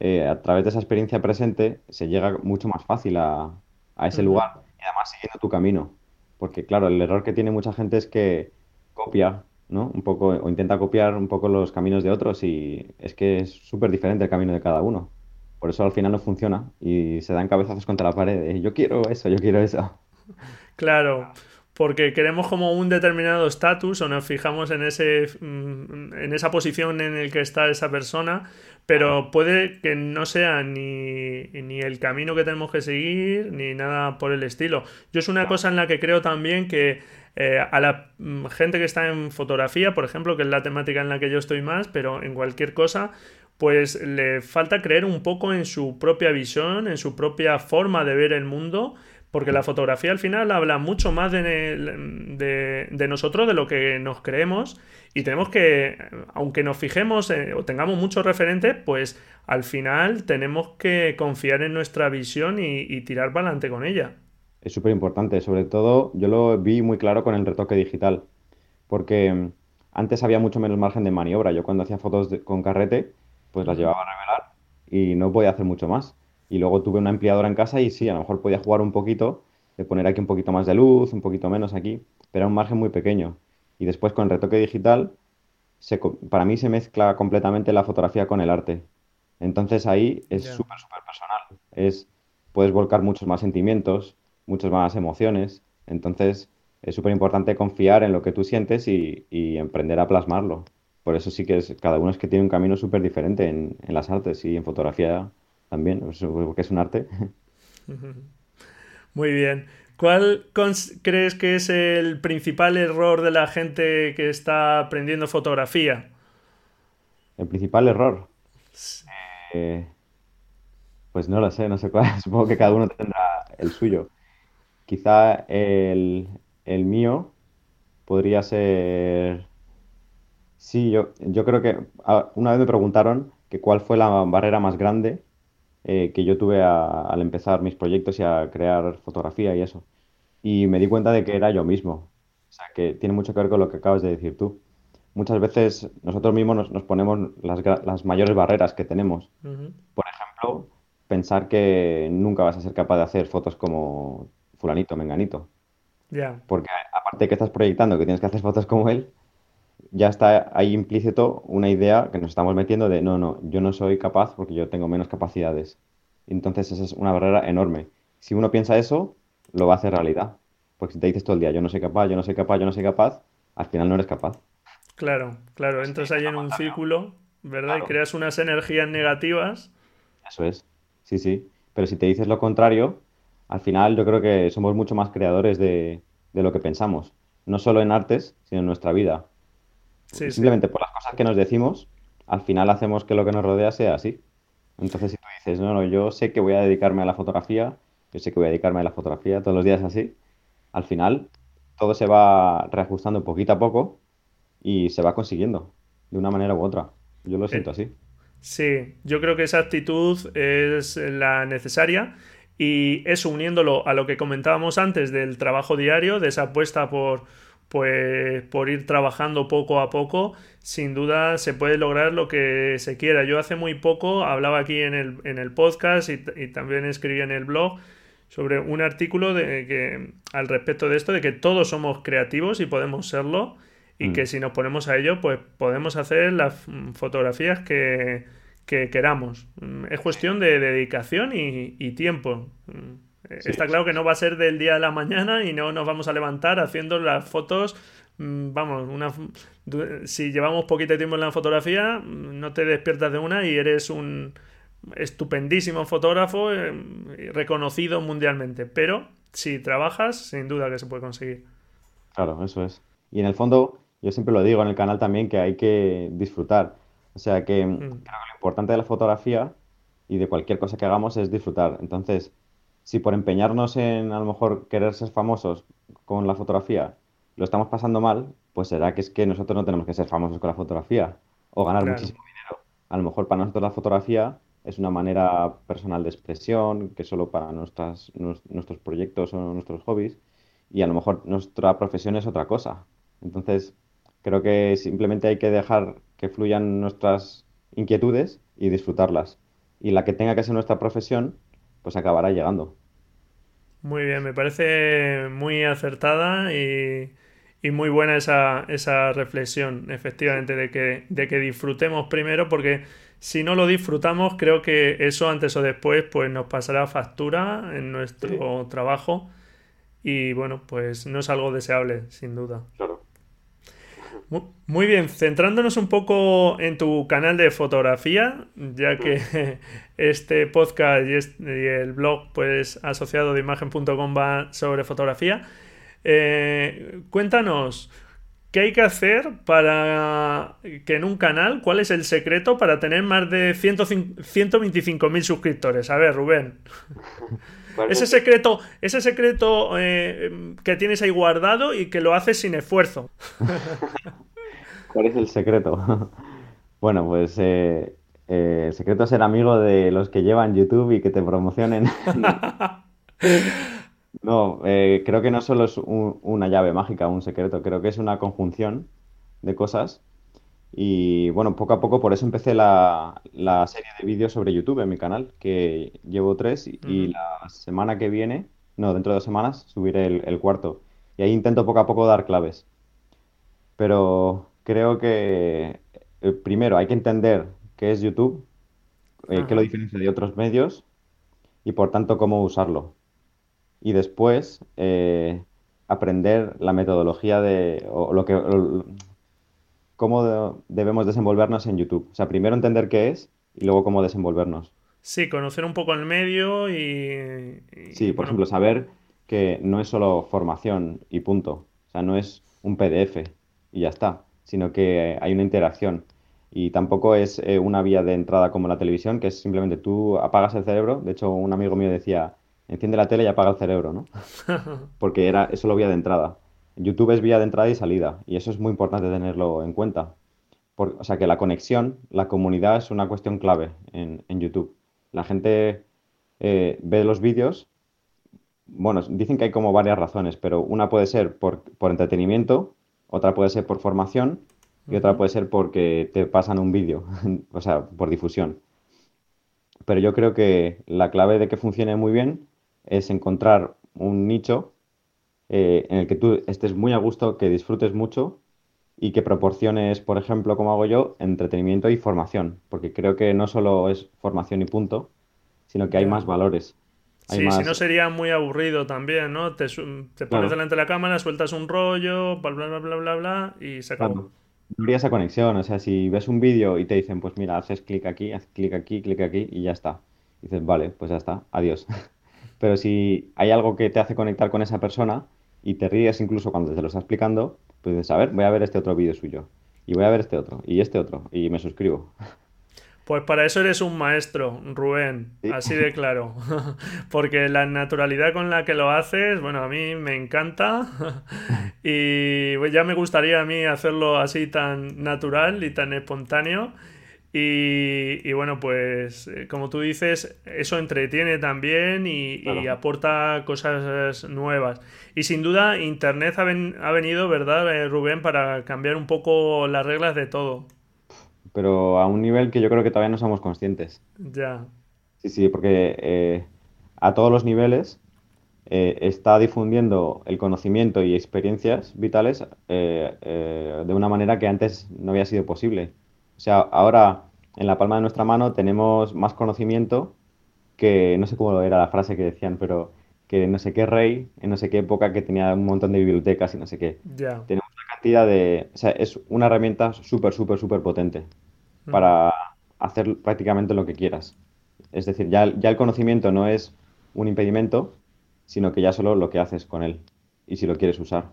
eh, a través de esa experiencia presente, se llega mucho más fácil a, a ese lugar y además siguiendo tu camino. Porque claro, el error que tiene mucha gente es que copia ¿no? Un poco, o intenta copiar un poco los caminos de otros y es que es súper diferente el camino de cada uno. Por eso al final no funciona y se dan cabezazos contra la pared. yo quiero eso, yo quiero eso. Claro, porque queremos como un determinado estatus o nos fijamos en, ese, mm, en esa posición en el que está esa persona, pero puede que no sea ni, ni, el camino que tenemos que seguir ni nada por el estilo. Yo es una cosa en la que creo también que eh, a la mm, gente que está en fotografía, por ejemplo, que es la temática en la que yo estoy más, pero en cualquier cosa, pues le falta creer un poco en su propia visión, en su propia forma de ver el mundo, porque la fotografía al final habla mucho más de, nosotros, de lo que nos creemos, y tenemos que, aunque nos fijemos eh, o tengamos muchos referentes, pues al final tenemos que confiar en nuestra visión y, y tirar para adelante con ella es súper importante. Sobre todo, yo lo vi muy claro con el retoque digital, porque mm, antes había mucho menos margen de maniobra. Yo cuando hacía fotos con carrete, pues las llevaba a revelar y no podía hacer mucho más. Y luego tuve una ampliadora en casa y sí, a lo mejor podía jugar un poquito, de poner aquí un poquito más de luz, un poquito menos aquí, pero era un margen muy pequeño. Y después con el retoque digital, para mí se mezcla completamente la fotografía con el arte. Entonces ahí es súper, súper personal. Es, puedes volcar muchos más sentimientos, muchas más emociones. Entonces, es súper importante confiar en lo que tú sientes y, emprender a plasmarlo. Por eso sí que es, cada uno es que tiene un camino súper diferente en, las artes y en fotografía también, porque es un arte. Muy bien. ¿Cuál crees que es el principal error de la gente que está aprendiendo fotografía? El principal error. Eh, pues no lo sé, no sé cuál. Supongo que cada uno tendrá el suyo. Quizá el, mío podría ser... Sí, yo, yo creo que una vez me preguntaron que cuál fue la barrera más grande eh, que yo tuve al empezar mis proyectos y a crear fotografía y eso. Y me di cuenta de que era yo mismo. O sea, que tiene mucho que ver con lo que acabas de decir tú. Muchas veces nosotros mismos nos, ponemos las, mayores barreras que tenemos. Por ejemplo, pensar que nunca vas a ser capaz de hacer fotos como fulanito, menganito. Ya. Porque aparte que estás proyectando que tienes que hacer fotos como él, ya está ahí implícito una idea que nos estamos metiendo de no, no, yo no soy capaz porque yo tengo menos capacidades. Entonces esa es una barrera enorme. Si uno piensa eso, lo va a hacer realidad. Porque si te dices todo el día, yo no soy capaz, yo no soy capaz, yo no soy capaz, al final no eres capaz. Claro, claro, entras ahí en un círculo, ¿verdad? Y creas unas energías negativas. Eso es, sí, sí. Pero si te dices lo contrario, al final yo creo que somos mucho más creadores de, lo que pensamos. No solo en artes, sino en nuestra vida. Simplemente por las cosas que nos decimos, al final hacemos que lo que nos rodea sea así. Entonces, si tú dices, no, no, yo sé que voy a dedicarme a la fotografía, yo sé que voy a dedicarme a la fotografía todos los días así, al final todo se va reajustando poquito a poco y se va consiguiendo de una manera u otra. Yo lo siento así. Sí, yo creo que esa actitud es la necesaria y eso uniéndolo a lo que comentábamos antes del trabajo diario, de esa apuesta por, pues, por ir trabajando poco a poco, sin duda se puede lograr lo que se quiera. Yo hace muy poco hablaba aquí en el, en el podcast y, y también escribí en el blog sobre un artículo de que, al respecto de esto, de que todos somos creativos y podemos serlo y mm. que si nos ponemos a ello, pues podemos hacer las fotografías que, queramos. Es cuestión de dedicación y, tiempo. Está claro que no va a ser del día a la mañana y no nos vamos a levantar haciendo las fotos. Mm, vamos, una, si llevamos poquito tiempo en la fotografía, no te despiertas de una y eres un estupendísimo fotógrafo, eh, reconocido mundialmente. Pero si trabajas, sin duda que se puede conseguir. Claro, eso es. Y en el fondo, yo siempre lo digo en el canal también que hay que disfrutar. O sea que mm. lo importante de la fotografía y de cualquier cosa que hagamos es disfrutar. Entonces, si por empeñarnos en a lo mejor querer ser famosos con la fotografía lo estamos pasando mal, pues será que es que nosotros no tenemos que ser famosos con la fotografía o ganar muchísimo dinero. A lo mejor para nosotros la fotografía es una manera personal de expresión, que solo para nuestras, nuestros proyectos o nuestros hobbies, y a lo mejor nuestra profesión es otra cosa. Entonces, creo que simplemente hay que dejar que fluyan nuestras inquietudes y disfrutarlas. Y la que tenga que ser nuestra profesión, pues acabará llegando. Muy bien, me parece muy acertada y, muy buena esa, esa reflexión, efectivamente, de que, de que disfrutemos primero, porque si no lo disfrutamos, creo que eso antes o después pues nos pasará factura en nuestro trabajo y bueno, pues no es algo deseable, sin duda. Claro. Muy bien, centrándonos un poco en tu canal de fotografía, ya que este podcast y, el blog pues asociado de imagen.com va sobre fotografía, eh, cuéntanos, ¿Qué hay que hacer para que en un canal, cuál es el secreto para tener más de 125.000 suscriptores? A ver, Rubén. ese secreto, ese secreto eh, que tienes ahí guardado y que lo haces sin esfuerzo. ¿Cuál es el secreto? Bueno, pues eh, eh, el secreto es ser amigo de los que llevan YouTube y que te promocionen. No, creo que no solo es una llave mágica, un secreto, creo que es una conjunción de cosas. Y bueno, poco a poco por eso empecé la, serie de vídeos sobre YouTube en mi canal, que llevo tres y, la semana que viene, no, dentro de dos semanas, subiré el, cuarto. Y ahí intento poco a poco dar claves. Pero creo que eh, primero hay que entender qué es YouTube, eh, qué lo diferencia de otros medios y por tanto cómo usarlo y después eh, aprender la metodología de o lo que cómo debemos desenvolvernos en YouTube. O sea, primero entender qué es y luego cómo desenvolvernos. Sí, conocer un poco el medio y... sí, por ejemplo, saber que no es solo formación y punto. O sea, no es un PDF y ya está, sino que hay una interacción. Y tampoco es eh, una vía de entrada como la televisión, que es simplemente tú apagas el cerebro. De hecho, un amigo mío decía, enciende la tele y apaga el cerebro, ¿no? Porque era eso lo vía de entrada. YouTube es vía de entrada y salida, y eso es muy importante tenerlo en cuenta. o sea que la conexión, la comunidad es una cuestión clave en, YouTube. La gente eh, ve los vídeos, bueno, dicen que hay como varias razones, pero una puede ser por, por entretenimiento, otra puede ser por formación y otra puede ser porque te pasan un vídeo, o sea, por difusión. Pero yo creo que la clave de que funcione muy bien es encontrar un nicho eh, en el que tú estés muy a gusto, que disfrutes mucho y que proporciones, por ejemplo, como hago yo, entretenimiento y formación, porque creo que no solo es formación y punto, sino que hay más valores. sí, si no sería muy aburrido también, ¿no? Te, pones delante de la cámara, sueltas un rollo, bla, bla, bla, bla, bla, y se acabó. No habría esa conexión, o sea, si ves un vídeo y te dicen, pues mira, haces clic aquí, haz clic aquí, clic aquí y ya está. dices, vale, pues ya está, adiós. Pero si hay algo que te hace conectar con esa persona y te ríes incluso cuando te lo está explicando, pues dices, a ver, voy a ver este otro vídeo suyo. Y voy a ver este otro, y este otro, y me suscribo. Pues para eso eres un maestro, Rubén, así de claro. Porque la naturalidad con la que lo haces, bueno, a mí me encanta y pues ya me gustaría a mí hacerlo así tan natural y tan espontáneo. Y, bueno, pues eh, como tú dices, eso entretiene también y, aporta cosas nuevas. Y sin duda, Internet ha, ha venido, ¿verdad, eh, Rubén, para cambiar un poco las reglas de todo pero a un nivel que yo creo que todavía no somos conscientes. Ya. Sí, sí, porque eh, a todos los niveles eh, está difundiendo el conocimiento y experiencias vitales eh, de una manera que antes no había sido posible. O sea, ahora en la palma de nuestra mano tenemos más conocimiento que, no sé cómo era la frase que decían, pero que no sé qué rey, en no sé qué época que tenía un montón de bibliotecas y no sé qué. Ya. Tenemos una cantidad de... O sea, es una herramienta súper, súper, súper potente para hacer prácticamente lo que quieras. Es decir, ya, ya el conocimiento no es un impedimento, sino que ya solo lo que haces con él y si lo quieres usar.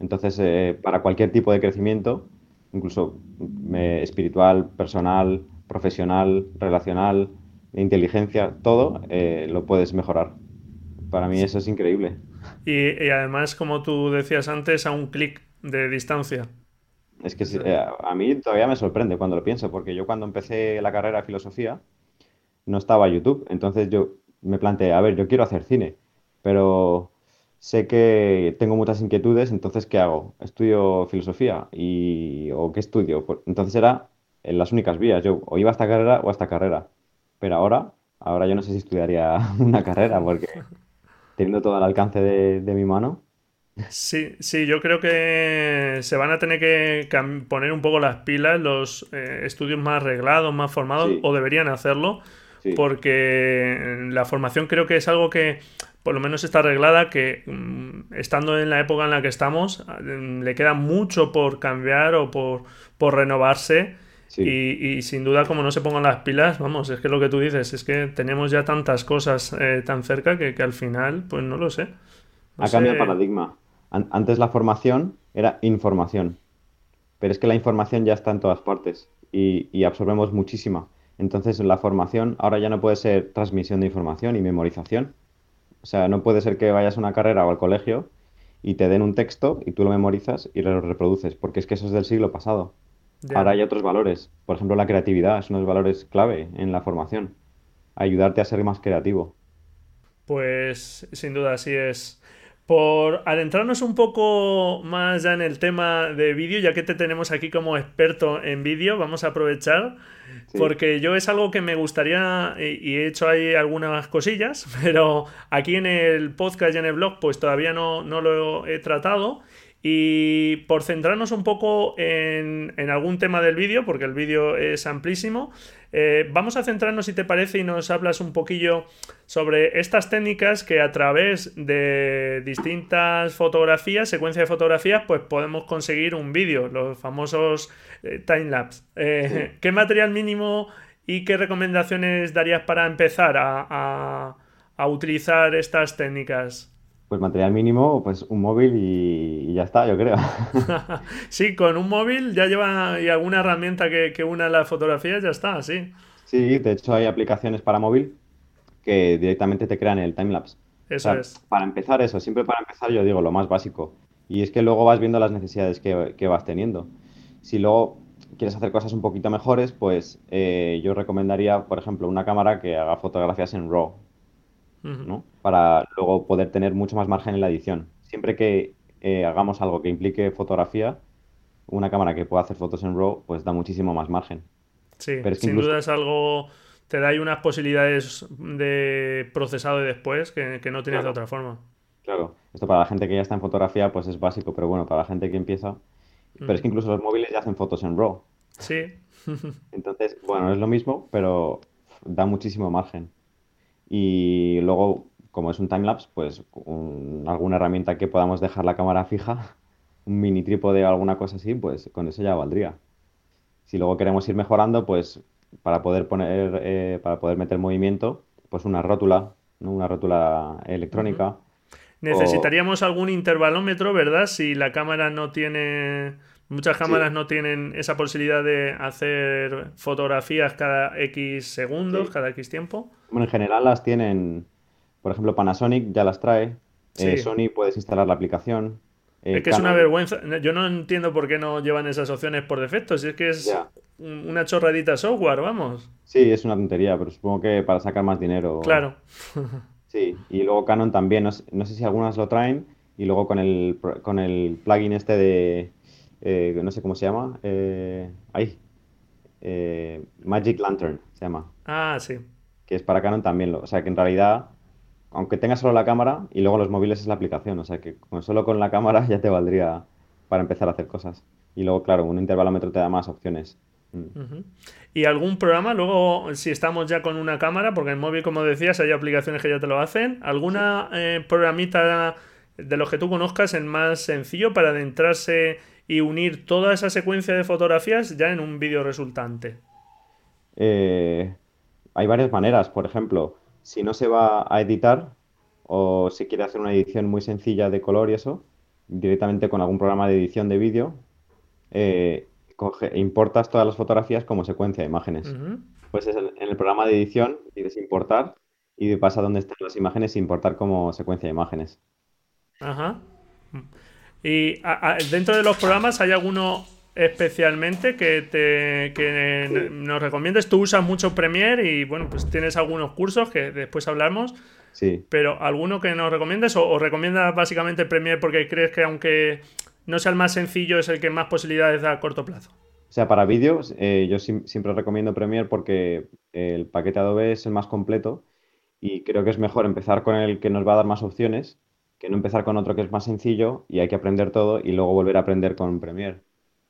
Entonces, eh, para cualquier tipo de crecimiento, incluso eh, espiritual, personal, profesional, relacional, inteligencia, todo eh, lo puedes mejorar. Para mí eso es increíble. y además, como tú decías antes, a un clic de distancia. Es que eh, a mí todavía me sorprende cuando lo pienso, porque yo cuando empecé la carrera de filosofía no estaba YouTube, entonces yo me planteé, a ver, yo quiero hacer cine, pero sé que tengo muchas inquietudes, entonces ¿qué hago? ¿Estudio filosofía? Y, ¿O qué estudio? Pues, entonces era en las únicas vías, yo o iba a esta carrera o a esta carrera, pero ahora, ahora yo no sé si estudiaría una carrera, porque teniendo todo al alcance de mi mano, Sí, sí, yo creo que se van a tener que poner un poco las pilas los eh, estudios más arreglados, más formados, o deberían hacerlo, porque la formación creo que es algo que por lo menos está arreglada, que mm, estando en la época en la que estamos, mm, le queda mucho por cambiar o por, renovarse. Y, sin duda, como no se pongan las pilas, vamos, es que lo que tú dices, es que tenemos ya tantas cosas eh, tan cerca que, al final, pues no lo sé. ha cambiado el paradigma antes la formación era información, pero es que la información ya está en todas partes y, absorbemos muchísima. Entonces la formación ahora ya no puede ser transmisión de información y memorización. O sea, no puede ser que vayas a una carrera o al colegio y te den un texto y tú lo memorizas y lo reproduces, porque es que eso es del siglo pasado. Ahora hay otros valores. Por ejemplo, la creatividad es uno de los valores clave en la formación. Ayudarte a ser más creativo. Pues sin duda así es por adentrarnos un poco más ya en el tema de vídeo, ya que te tenemos aquí como experto en vídeo, vamos a aprovechar, porque yo es algo que me gustaría, y he hecho ahí algunas cosillas, pero aquí en el podcast y en el blog pues todavía no, no lo he tratado. Y por centrarnos un poco en, algún tema del vídeo, porque el vídeo es amplísimo, eh, vamos a centrarnos, si te parece, y nos hablas un poquillo sobre estas técnicas que a través de distintas fotografías, secuencia de fotografías, pues podemos conseguir un vídeo, los famosos eh, timelapse. Eh, ¿Qué material mínimo y qué recomendaciones darías para empezar a utilizar estas técnicas? Pues material mínimo, pues un móvil y, ya está, yo creo. sí, con un móvil ya lleva y alguna herramienta que, que una las fotografías, ya está, sí. Sí, de hecho hay aplicaciones para móvil que directamente te crean el timelapse. Eso es. Para empezar eso, siempre para empezar yo digo lo más básico. Y es que luego vas viendo las necesidades que, vas teniendo. Si luego quieres hacer cosas un poquito mejores, pues eh, yo recomendaría, por ejemplo, una cámara que haga fotografías en RAW, ¿no? Para luego poder tener mucho más margen en la edición. Siempre que eh, hagamos algo que implique fotografía, una cámara que pueda hacer fotos en RAW, pues da muchísimo más margen. Sí, sin duda es algo, te da ahí unas posibilidades de procesado y después que, no tienes de otra forma. Claro, esto para la gente que ya está en fotografía pues es básico, pero bueno, para la gente que empieza... Pero es que incluso los móviles ya hacen fotos en RAW. Sí. Entonces, bueno, es lo mismo, pero da muchísimo margen. Y luego, como es un timelapse, pues alguna herramienta que podamos dejar la cámara fija, un mini trípode o alguna cosa así, pues con eso ya valdría. Si luego queremos ir mejorando, pues para poder poner, eh, para poder meter movimiento, pues una rótula, una rótula electrónica. Necesitaríamos algún intervalómetro, ¿verdad? Si la cámara no tiene. Muchas cámaras no tienen esa posibilidad de hacer fotografías cada X segundos, cada X tiempo. Bueno, en general las tienen. Por ejemplo, Panasonic ya las trae. Eh, Sony puedes instalar la aplicación. Eh, es que es una vergüenza. Yo no entiendo por qué no llevan esas opciones por defecto. Si es que es una chorradita software, vamos. Sí, es una tontería, pero supongo que para sacar más dinero. Claro. sí, y luego Canon también. No, sé si algunas lo traen. Y luego con el, con el plugin este de. Eh, no sé cómo se llama. Eh, ahí. Eh, Magic Lantern se llama. Ah, sí. Que es para Canon también. o sea que en realidad aunque tengas solo la cámara y luego los móviles es la aplicación, o sea que con, solo con la cámara ya te valdría para empezar a hacer cosas. Y luego, claro, un intervalómetro te da más opciones. Mm. ¿Y algún programa? Luego, si estamos ya con una cámara, porque en móvil, como decías, hay aplicaciones que ya te lo hacen. ¿Alguna eh, programita de los que tú conozcas el más sencillo para adentrarse y unir toda esa secuencia de fotografías ya en un vídeo resultante? Eh, hay varias maneras. Por ejemplo, si no se va a editar o si quiere hacer una edición muy sencilla de color y eso, directamente con algún programa de edición de vídeo, eh, importas todas las fotografías como secuencia de imágenes. Pues en el programa de edición pides importar y pasa donde están las imágenes importar como secuencia de imágenes. Ajá. Y dentro de los programas hay alguno especialmente que, te, que nos recomiendes. Tú usas mucho Premiere y bueno, pues tienes algunos cursos que después hablamos. Sí. Pero ¿alguno que nos recomiendes o, recomiendas básicamente Premiere porque crees que aunque no sea el más sencillo es el que más posibilidades da a corto plazo? O sea, para vídeos eh, yo siempre recomiendo Premiere porque el paquete Adobe es el más completo y creo que es mejor empezar con el que nos va a dar más opciones que no empezar con otro que es más sencillo y hay que aprender todo y luego volver a aprender con Premiere.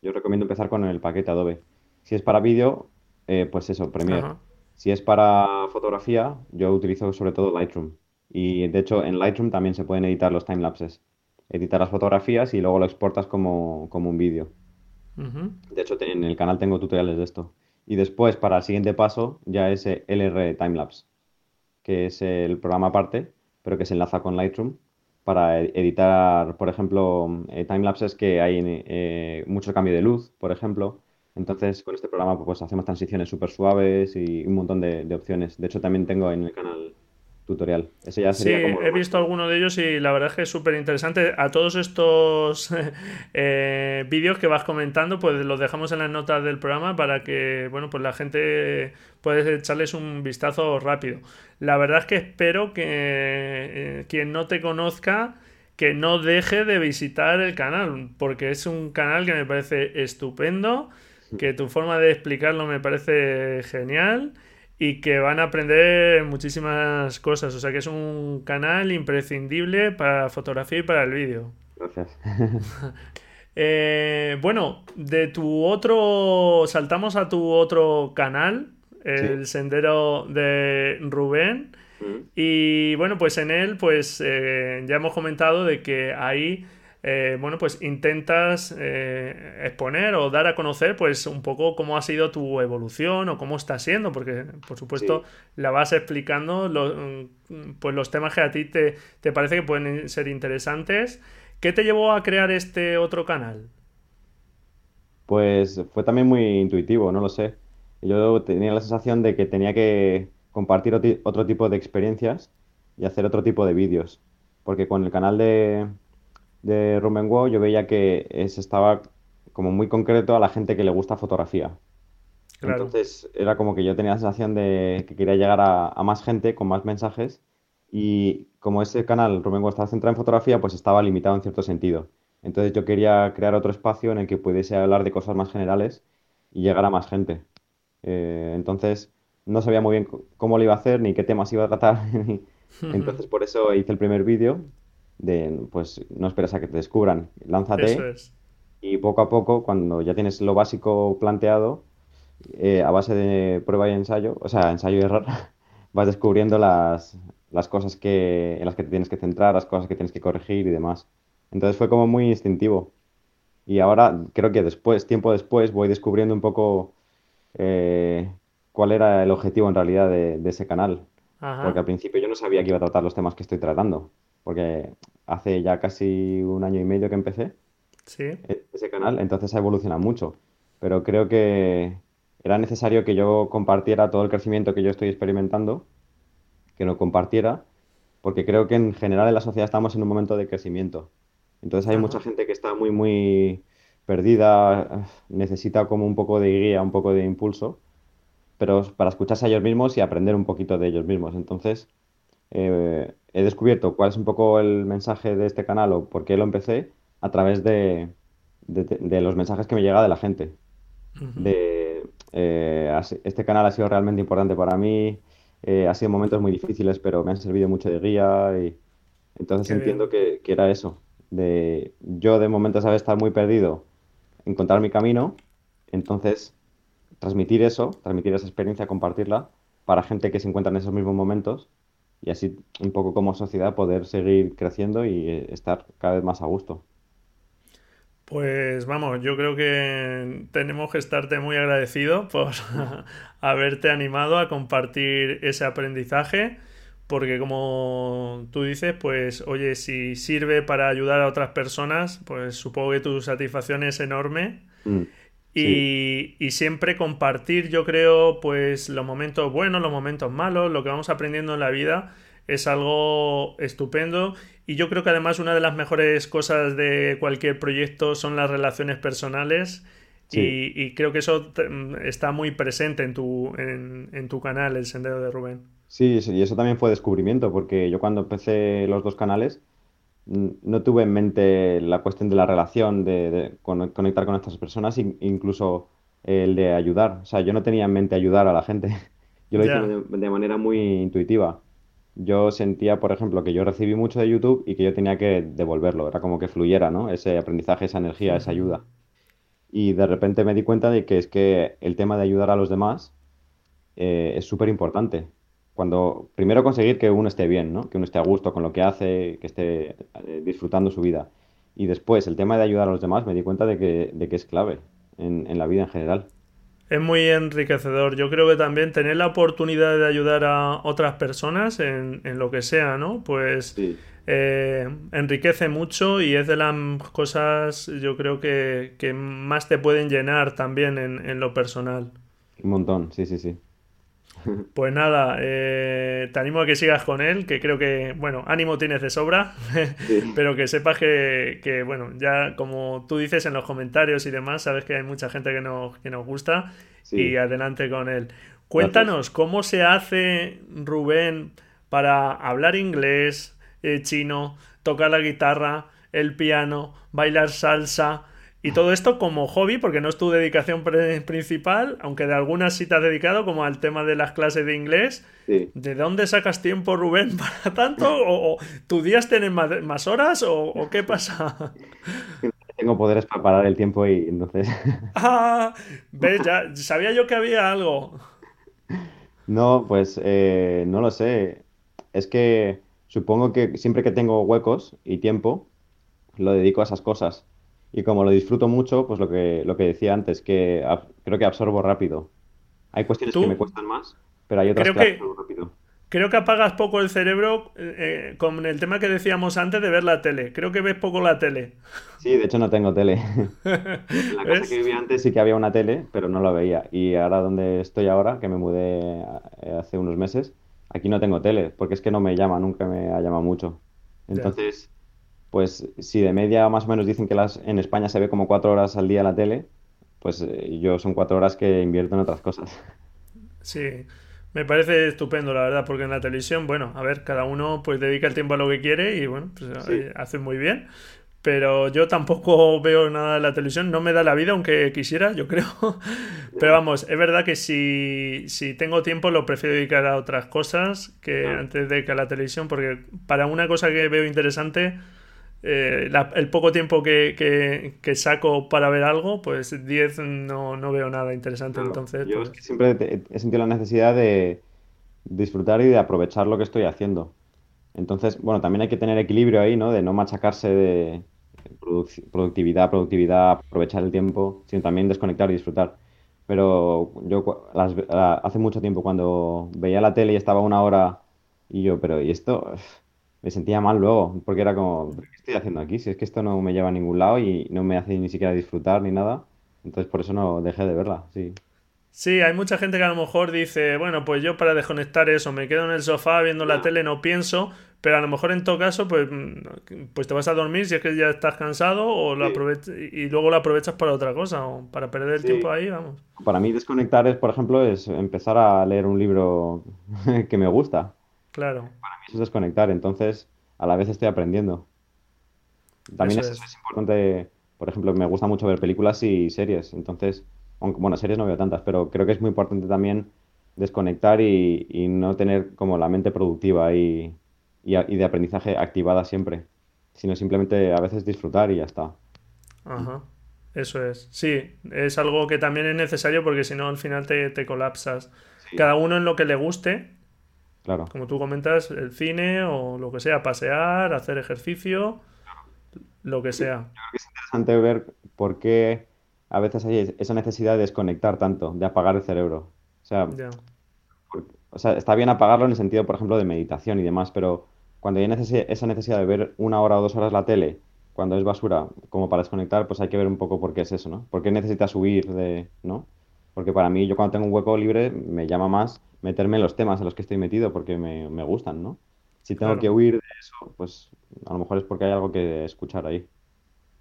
Yo recomiendo empezar con el paquete Adobe. Si es para vídeo, eh, pues eso, Premiere. Si es para fotografía, yo utilizo sobre todo Lightroom. Y de hecho, en Lightroom también se pueden editar los timelapses. Editar las fotografías y luego lo exportas como, un vídeo. De hecho, en el canal tengo tutoriales de esto. Y después, para el siguiente paso, ya es LR Timelapse, que es el programa aparte, pero que se enlaza con Lightroom para editar, por ejemplo, eh, timelapses que hay eh, mucho cambio de luz, por ejemplo. Entonces, con este programa pues hacemos transiciones súper suaves y un montón de, opciones. De hecho, también tengo en el canal tutorial. Ese ya sería sí, he visto alguno de ellos y la verdad es que es súper interesante. A todos estos eh, vídeos que vas comentando, pues los dejamos en las notas del programa para que, bueno, pues la gente pueda echarles un vistazo rápido. La verdad es que espero que eh, quien no te conozca que no deje de visitar el canal, porque es un canal que me parece estupendo, que tu forma de explicarlo me parece genial y que van a aprender muchísimas cosas. O sea que es un canal imprescindible para fotografía y para el vídeo. Gracias. Eh, bueno, de tu otro. Saltamos a tu otro canal, el Sendero de Rubén. Mm. Y bueno, pues en él, pues eh, ya hemos comentado de que ahí eh, bueno, pues intentas eh, exponer o dar a conocer pues un poco cómo ha sido tu evolución o cómo está siendo, porque por supuesto la vas explicando pues los temas que a ti te, te parece que pueden ser interesantes. ¿Qué te llevó a crear este otro canal? Pues fue también muy intuitivo, no lo sé. Yo tenía la sensación de que tenía que compartir otro tipo de experiencias y hacer otro tipo de vídeos. Porque con el canal de, de Rumen yo veía que estaba como muy concreto a la gente que le gusta fotografía. Entonces era como que yo tenía la sensación de que quería llegar a, más gente con más mensajes y como ese canal Rumen estaba centrado en fotografía, pues estaba limitado en cierto sentido. Entonces yo quería crear otro espacio en el que pudiese hablar de cosas más generales y llegar a más gente. Eh, entonces no sabía muy bien cómo lo iba a hacer ni qué temas iba a tratar. entonces por eso hice el primer vídeo de, pues no esperes a que te descubran, lánzate y poco a poco, cuando ya tienes lo básico planteado, eh, a base de prueba y ensayo, o sea, ensayo y error, vas descubriendo las, las cosas que, en las que te tienes que centrar, las cosas que tienes que corregir y demás. Entonces fue como muy instintivo. Y ahora creo que después, tiempo después, voy descubriendo un poco eh, cuál era el objetivo en realidad de, ese canal. Porque al principio yo no sabía que iba a tratar los temas que estoy tratando. Porque hace ya casi un año y medio que empecé e-, ese canal, entonces ha evolucionado mucho. Pero creo que era necesario que yo compartiera todo el crecimiento que yo estoy experimentando, que lo compartiera, porque creo que en general en la sociedad estamos en un momento de crecimiento. Entonces hay mucha gente que está muy, muy perdida, necesita como un poco de guía, un poco de impulso, pero para escucharse a ellos mismos y aprender un poquito de ellos mismos. Entonces, eh, he descubierto cuál es un poco el mensaje de este canal o por qué lo empecé a través de, los mensajes que me llega de la gente. de, eh, este canal ha sido realmente importante para mí, eh, ha sido momentos muy difíciles, pero me han servido mucho de guía y entonces entiendo que, que, era eso. De, yo de momento sabes estar muy perdido, encontrar mi camino, entonces transmitir eso, transmitir esa experiencia, compartirla para gente que se encuentra en esos mismos momentos y así un poco como sociedad poder seguir creciendo y eh, estar cada vez más a gusto. Pues vamos, yo creo que tenemos que estarte muy agradecido por haberte animado a compartir ese aprendizaje, porque como tú dices, pues oye, si sirve para ayudar a otras personas, pues supongo que tu satisfacción es enorme. Mm. Y, y, siempre compartir, yo creo, pues los momentos buenos, los momentos malos, lo que vamos aprendiendo en la vida es algo estupendo. Y yo creo que además una de las mejores cosas de cualquier proyecto son las relaciones personales y, creo que eso está muy presente en tu, en, tu canal, El Sendero de Rubén. Sí, y eso también fue descubrimiento porque yo cuando empecé los dos canales no tuve en mente la cuestión de la relación, de, conectar con estas personas, incluso el de ayudar. O sea, yo no tenía en mente ayudar a la gente. Yo lo hice de manera muy intuitiva yo sentía, por ejemplo, que yo recibí mucho de YouTube y que yo tenía que devolverlo, era como que fluyera, ¿no? Ese aprendizaje, esa energía, esa ayuda. Y de repente me di cuenta de que es que el tema de ayudar a los demás eh, es súper importante. Cuando primero conseguir que uno esté bien, ¿no? Que uno esté a gusto con lo que hace, que esté eh, disfrutando su vida. Y después el tema de ayudar a los demás me di cuenta de que, de que es clave en, en la vida en general es muy enriquecedor. Yo creo que también tener la oportunidad de ayudar a otras personas en, lo que sea, ¿no? Pues eh, enriquece mucho y es de las cosas, yo creo que, que más te pueden llenar también en, en lo personal. Un montón, sí, sí, sí. Pues nada, eh, te animo a que sigas con él, que creo que, bueno, ánimo tienes de sobra, pero que sepas que, bueno, ya como tú dices en los comentarios y demás, sabes que hay mucha gente que nos, que nos gusta y adelante con él. Cuéntanos, ¿cómo se hace, Rubén, para hablar inglés, eh, chino, tocar la guitarra, el piano, bailar salsa? Y todo esto como hobby, porque no es tu dedicación principal, aunque de algunas sí te has dedicado, como al tema de las clases de inglés. ¿De dónde sacas tiempo, Rubén, para tanto? ¿O, tus días tienen más, horas? ¿O, qué pasa? Tengo poderes para parar el tiempo y entonces... Ah, ves, ya sabía yo que había algo. No, pues eh, no lo sé. Es que supongo que siempre que tengo huecos y tiempo, lo dedico a esas cosas. Y como lo disfruto mucho, pues lo que, lo que decía antes, que creo que absorbo rápido. Hay cuestiones que me cuestan más, pero hay otras que, absorbo rápido. Creo que apagas poco el cerebro eh, con el tema que decíamos antes de ver la tele. Creo que ves poco la tele. Sí, de hecho no tengo tele. en la casa que vivía antes sí que había una tele, pero no la veía. Y ahora donde estoy ahora, que me mudé eh, hace unos meses, aquí no tengo tele, porque es que no me llama, nunca me ha llamado mucho. Entonces, pues si de media más o menos dicen que las, en España se ve como cuatro horas al día la tele, pues eh, yo son cuatro horas que invierto en otras cosas. Sí, me parece estupendo, la verdad, porque en la televisión, bueno, a ver, cada uno pues dedica el tiempo a lo que quiere y bueno, pues eh, hace muy bien. Pero yo tampoco veo nada de la televisión, no me da la vida, aunque quisiera, yo creo. Pero vamos, es verdad que si, si tengo tiempo lo prefiero dedicar a otras cosas que antes de que a la televisión, porque para una cosa que veo interesante eh, el poco tiempo que, saco para ver algo, pues 10 no, veo nada interesante. entonces, yo pues siempre he sentido la necesidad de, disfrutar y de aprovechar lo que estoy haciendo. Entonces, bueno, también hay que tener equilibrio ahí, ¿no? De no machacarse de productividad, productividad, aprovechar el tiempo, sino también desconectar y disfrutar. Pero yo hace mucho tiempo cuando veía la tele y estaba una hora y yo, pero ¿y esto? Me sentía mal luego, porque era como, ¿qué estoy haciendo aquí? Si es que esto no me lleva a ningún lado y no me hace ni siquiera disfrutar ni nada. Entonces por eso no dejé de verla, sí. Sí, hay mucha gente que a lo mejor dice, bueno, pues yo para desconectar eso, me quedo en el sofá viendo la tele, no pienso, pero a lo mejor en todo caso, pues, mm, pues te vas a dormir si es que ya estás cansado o lo y luego lo aprovechas para otra cosa o para perder el tiempo ahí, vamos. Para mí desconectar es, por ejemplo, es empezar a leer un libro que me gusta. Claro. Es desconectar, entonces a la vez estoy aprendiendo. También es. es importante, por ejemplo, me gusta mucho ver películas y series, entonces, aunque, bueno, series no veo tantas, pero creo que es muy importante también desconectar y, y no tener como la mente productiva y y, de aprendizaje activada siempre, sino simplemente a veces disfrutar y ya está. Ajá. Eso es. Sí, es algo que también es necesario porque si no al final te, colapsas. Cada uno en lo que le guste. Claro. Como tú comentas, el cine o lo que sea, pasear, hacer ejercicio, lo que sea. Yo creo que es interesante ver por qué a veces hay esa necesidad de desconectar tanto, de apagar el cerebro. O sea, o sea, está bien apagarlo en el sentido, por ejemplo, de meditación y demás, pero cuando hay esa necesidad de ver una hora o dos horas la tele, cuando es basura, como para desconectar, pues hay que ver un poco por qué es eso, ¿no? ¿Por qué necesitas huir de, ¿no? Porque para mí, yo cuando tengo un hueco libre, me llama más meterme en los temas en los que estoy metido porque me, me gustan, ¿no? Si tengo que huir de eso, pues a lo mejor es porque hay algo que escuchar ahí.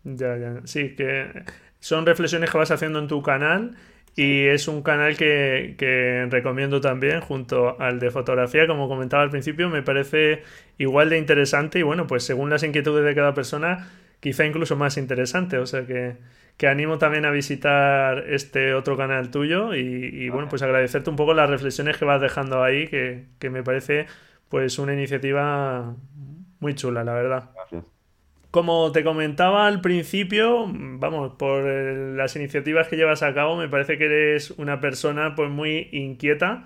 Ya, ya. Sí, que son reflexiones que vas haciendo en tu canal y es un canal que, recomiendo también junto al de fotografía, como comentaba al principio, me parece igual de interesante y bueno, pues según las inquietudes de cada persona, quizá incluso más interesante. O sea que, animo también a visitar este otro canal tuyo y, bueno, pues agradecerte un poco las reflexiones que vas dejando ahí, que, que me parece pues una iniciativa muy chula, la verdad. Gracias. Como te comentaba al principio, vamos, por las iniciativas que llevas a cabo, me parece que eres una persona pues muy inquieta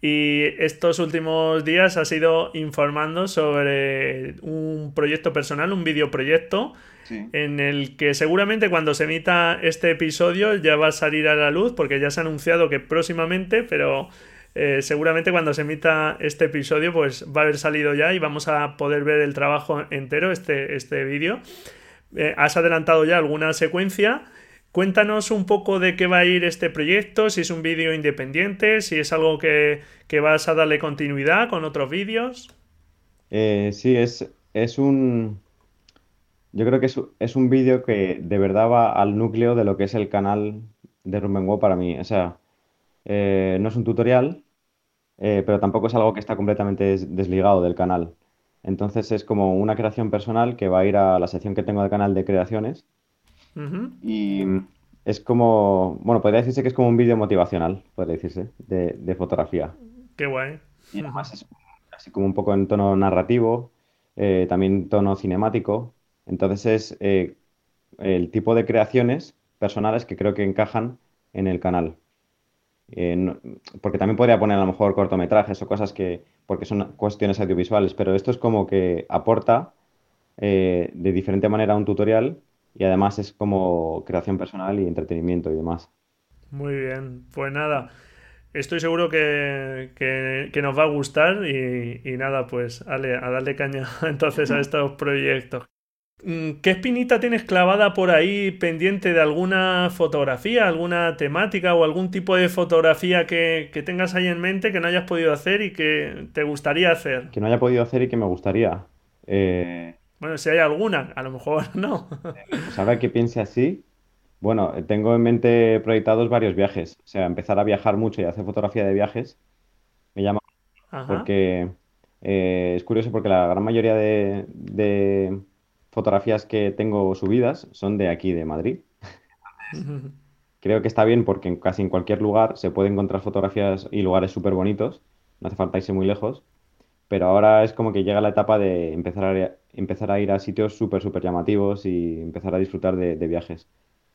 y estos últimos días has ido informando sobre un proyecto personal, un videoproyecto, en el que seguramente cuando se emita este episodio ya va a salir a la luz, porque ya se ha anunciado que próximamente, pero eh, seguramente cuando se emita este episodio pues va a haber salido ya y vamos a poder ver el trabajo entero, este, este vídeo. Eh, has adelantado ya alguna secuencia. Cuéntanos un poco de qué va a ir este proyecto, si es un vídeo independiente, si es algo que, vas a darle continuidad con otros vídeos. Eh, sí, es, es un... Yo creo que es, un vídeo que de verdad va al núcleo de lo que es el canal de Rumbengo para mí. O sea, no es un tutorial, eh, pero tampoco es algo que está completamente desligado del canal. Entonces es como una creación personal que va a ir a la sección que tengo del canal de creaciones. Y es como, bueno, podría decirse que es como un vídeo motivacional, podría decirse, de, fotografía. Qué guay. Y además es así como un poco en tono narrativo, eh, también tono cinemático. Entonces es eh, el tipo de creaciones personales que creo que encajan en el canal. Eh, porque también podría poner a lo mejor cortometrajes o cosas que, porque son cuestiones audiovisuales, pero esto es como que aporta eh, de diferente manera un tutorial y además es como creación personal y entretenimiento y demás. Muy bien, pues nada, estoy seguro que, que, nos va a gustar y, y nada, pues a darle caña entonces a estos proyectos. Mm, ¿Qué espinita tienes clavada por ahí pendiente de alguna fotografía, alguna temática o algún tipo de fotografía que, tengas ahí en mente que no hayas podido hacer y que te gustaría hacer? Que no haya podido hacer y que me gustaría. Eh, bueno, si hay alguna, a lo mejor no. pues ahora que piense así, bueno, tengo en mente proyectados varios viajes. O sea, empezar a viajar mucho y hacer fotografía de viajes me llama. Porque eh, es curioso porque la gran mayoría de fotografías que tengo subidas son de aquí, de Madrid. Creo que está bien porque en casi en cualquier lugar se puede encontrar fotografías y lugares súper bonitos. No hace falta irse muy lejos. Pero ahora es como que llega la etapa de empezar a, empezar a ir a sitios súper, súper llamativos y empezar a disfrutar de, viajes.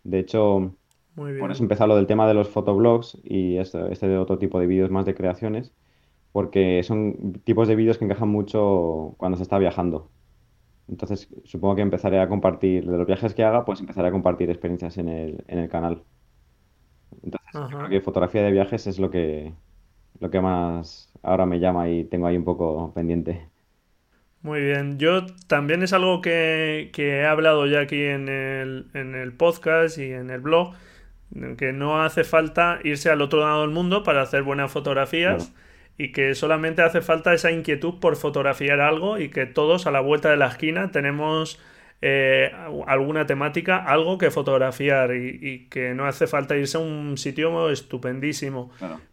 De hecho, por eso empezar lo del tema de los fotoblogs y este, este de otro tipo de vídeos más de creaciones, porque son tipos de vídeos que encajan mucho cuando se está viajando. Entonces, supongo que empezaré a compartir, de los viajes que haga, pues empezaré a compartir experiencias en el, en el canal. Entonces, creo que fotografía de viajes es lo que, lo que más ahora me llama y tengo ahí un poco pendiente. Muy bien, yo también es algo que, he hablado ya aquí en el, en el podcast y en el blog, que no hace falta irse al otro lado del mundo para hacer buenas fotografías y que solamente hace falta esa inquietud por fotografiar algo y que todos a la vuelta de la esquina tenemos eh, alguna temática, algo que fotografiar y, que no hace falta irse a un sitio estupendísimo.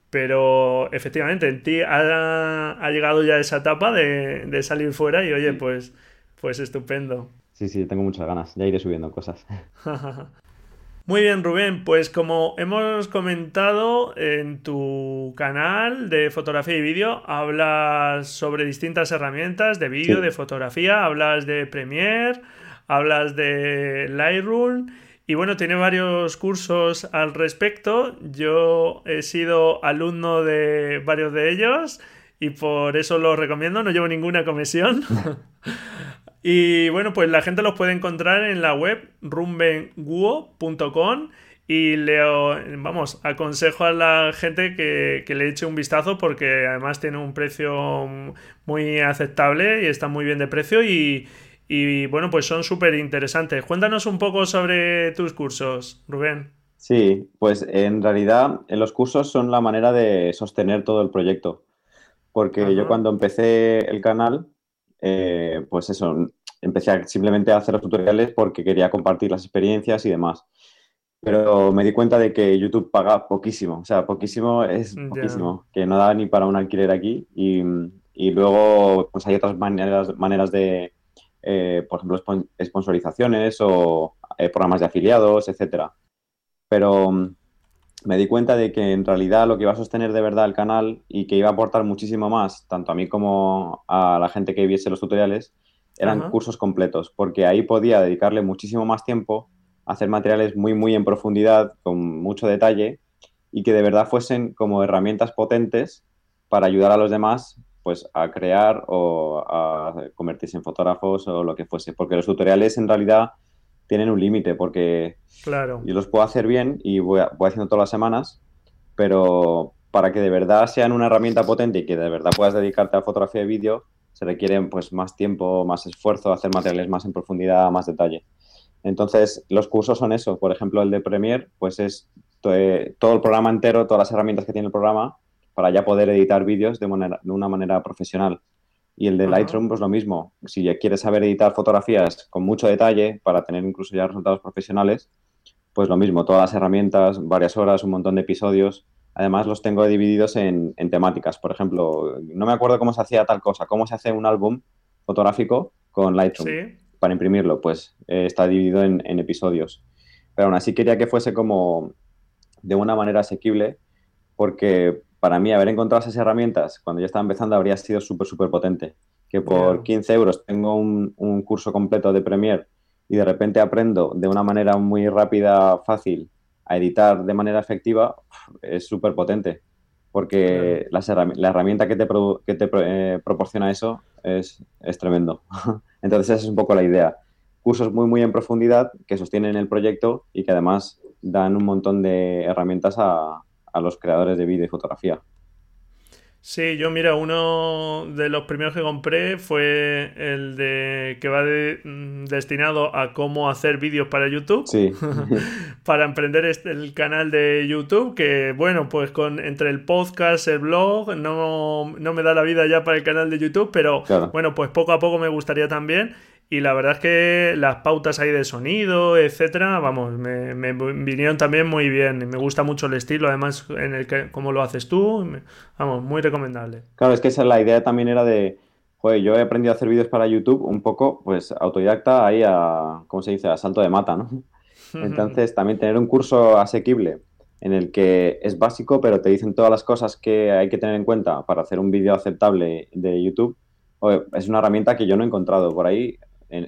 Pero efectivamente, en ti ha, llegado ya esa etapa de, salir fuera y oye, pues, pues estupendo. Sí, sí, tengo muchas ganas. Ya iré subiendo cosas. Muy bien, Rubén. Pues como hemos comentado en tu canal de fotografía y vídeo, hablas sobre distintas herramientas de vídeo, de fotografía, hablas de Premiere, hablas de Lightroom y bueno, tiene varios cursos al respecto. Yo he sido alumno de varios de ellos y por eso los recomiendo, no llevo ninguna comisión. Y bueno, pues la gente los puede encontrar en la web rumbenguo.com y le, vamos, aconsejo a la gente que, le eche un vistazo porque además tiene un precio muy aceptable y está muy bien de precio y, y bueno, pues son súper interesantes. Cuéntanos un poco sobre tus cursos, Rubén. Sí, pues en realidad los cursos son la manera de sostener todo el proyecto. Porque yo cuando empecé el canal, eh, pues eso, empecé simplemente a hacer los tutoriales porque quería compartir las experiencias y demás. Pero me di cuenta de que YouTube paga poquísimo, o sea, poquísimo es poquísimo, que no da ni para un alquiler aquí. Y, y luego, pues hay otras maneras, maneras de, eh, por ejemplo, sponsorizaciones o eh, programas de afiliados, etcétera. Pero me di cuenta de que en realidad lo que iba a sostener de verdad el canal y que iba a aportar muchísimo más, tanto a mí como a la gente que viese los tutoriales, eran cursos completos, porque ahí podía dedicarle muchísimo más tiempo a hacer materiales muy, muy en profundidad, con mucho detalle, y que de verdad fuesen como herramientas potentes para ayudar a los demás pues a crear o a convertirse en fotógrafos o lo que fuese, porque los tutoriales en realidad tienen un límite, porque claro. yo los puedo hacer bien y voy, voy haciendo todas las semanas, pero para que de verdad sean una herramienta potente y que de verdad puedas dedicarte a fotografía y vídeo, se requiere pues, más tiempo, más esfuerzo, hacer materiales más en profundidad, más detalle. Entonces, los cursos son eso. Por ejemplo, el de Premiere, pues es eh, todo el programa entero, todas las herramientas que tiene el programa para ya poder editar vídeos de, una manera profesional. Y el de Lightroom, pues lo mismo. Si ya quieres saber editar fotografías con mucho detalle para tener incluso ya resultados profesionales, pues lo mismo, todas las herramientas, varias horas, un montón de episodios Además, los tengo divididos en, temáticas. Por ejemplo, no me acuerdo cómo se hacía tal cosa, cómo se hace un álbum fotográfico con Lightroom para imprimirlo. Pues eh, está dividido en, episodios. Pero aún así quería que fuese como de una manera asequible, porque para mí haber encontrado esas herramientas cuando yo estaba empezando habría sido súper, súper potente. Que por 15 euros tengo un, un curso completo de Premiere y de repente aprendo de una manera muy rápida, fácil, a editar de manera efectiva es súper potente, porque la, herramienta que te, que te eh, proporciona eso es, es tremendo. Entonces esa es un poco la idea. Cursos muy, muy en profundidad que sostienen el proyecto y que además dan un montón de herramientas a, a los creadores de vídeo y fotografía. Sí, yo mira, uno de los primeros que compré fue el de que va mm, destinado a cómo hacer vídeos para YouTube. Sí. para emprender este, el canal de YouTube, que bueno, pues con entre el podcast, el blog, no, no me da la vida ya para el canal de YouTube, pero bueno, pues poco a poco me gustaría también. Y la verdad es que las pautas ahí de sonido, etcétera, vamos, me, vinieron también muy bien. Y me gusta mucho el estilo, además, en el que como lo haces tú, vamos, muy recomendable. Claro, es que esa la idea también era de, joder, yo he aprendido a hacer vídeos para YouTube un poco, pues autodidacta ahí a, ¿cómo se dice?, a salto de mata, ¿no? Entonces, también tener un curso asequible en el que es básico, pero te dicen todas las cosas que hay que tener en cuenta para hacer un vídeo aceptable de YouTube, es una herramienta que yo no he encontrado por ahí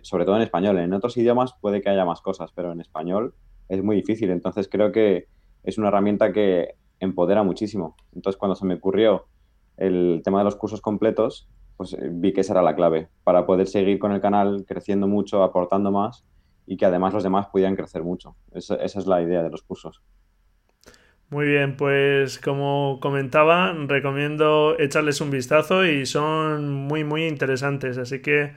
sobre todo en español. En otros idiomas puede que haya más cosas, pero en español es muy difícil. Entonces creo que es una herramienta que empodera muchísimo. Entonces cuando se me ocurrió el tema de los cursos completos, pues eh, vi que esa era la clave para poder seguir con el canal creciendo mucho, aportando más y que además los demás pudieran crecer mucho. Esa, esa es la idea de los cursos. Muy bien, pues como comentaba, recomiendo echarles un vistazo y son muy, muy interesantes. Así que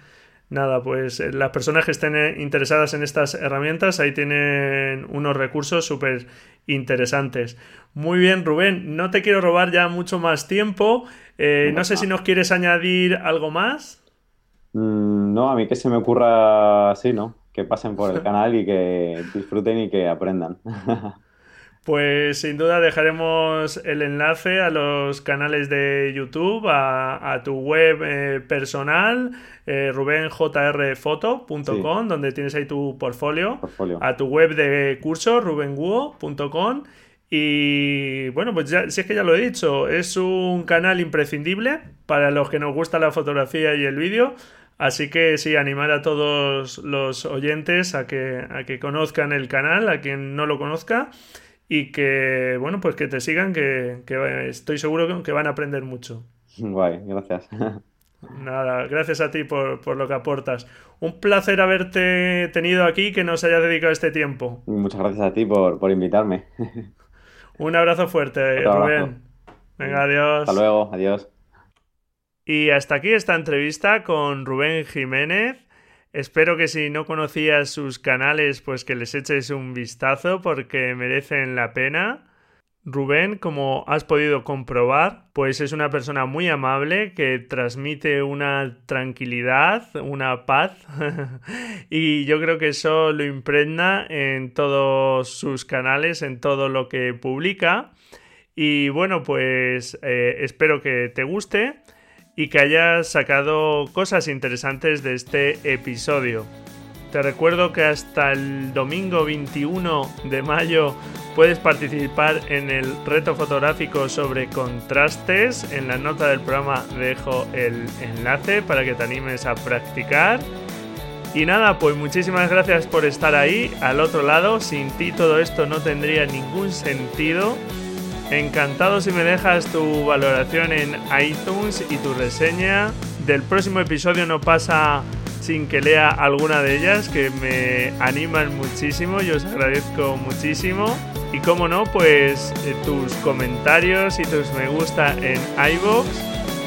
nada, pues eh, las personas que estén eh, interesadas en estas herramientas, ahí tienen unos recursos súper interesantes. Muy bien, Rubén, no te quiero robar ya mucho más tiempo. Eh, no sé si nos quieres añadir algo más. Mm, no, a mí que se me ocurra así, ¿no? Que pasen por el canal y que disfruten y que aprendan. Pues sin duda dejaremos el enlace a los canales de YouTube, a, tu web eh, personal, eh, rubenjrfoto.com, donde tienes ahí tu portfolio, a tu web de curso, rubenguo.com. Y bueno, pues ya, si es que ya lo he dicho, es un canal imprescindible para los que nos gusta la fotografía y el vídeo. Así que sí, animar a todos los oyentes a que, a que conozcan el canal, a quien no lo conozca y que, bueno, pues que te sigan, que, estoy seguro que van a aprender mucho. Guay, gracias. Nada, gracias a ti por, lo que aportas. Un placer haberte tenido aquí, que nos hayas dedicado este tiempo. Muchas gracias a ti por, invitarme. Un abrazo fuerte, Rubén. Venga, adiós. Hasta luego, adiós. Y hasta aquí esta entrevista con Rubén Jiménez. Espero que si no conocías sus canales, pues que les eches un vistazo porque merecen la pena. Rubén, como has podido comprobar, pues es una persona muy amable que transmite una tranquilidad, una paz y yo creo que eso lo impregna en todos sus canales, en todo lo que publica. Y bueno, pues eh, espero que te guste y que hayas sacado cosas interesantes de este episodio. Te recuerdo que hasta el domingo 21 de mayo puedes participar en el reto fotográfico sobre contrastes. En la nota del programa dejo el enlace para que te animes a practicar. Y nada, pues muchísimas gracias por estar ahí, al otro lado. Sin ti todo esto no tendría ningún sentido. Encantado si me dejas tu valoración en iTunes y tu reseña. Del próximo episodio no pasa sin que lea alguna de ellas, que me animan muchísimo y os agradezco muchísimo. Y como no, pues eh, tus comentarios y tus me gusta en iVoox.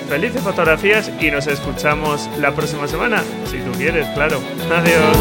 Felices fotografías y nos escuchamos la próxima semana, si tú quieres, claro. Adiós.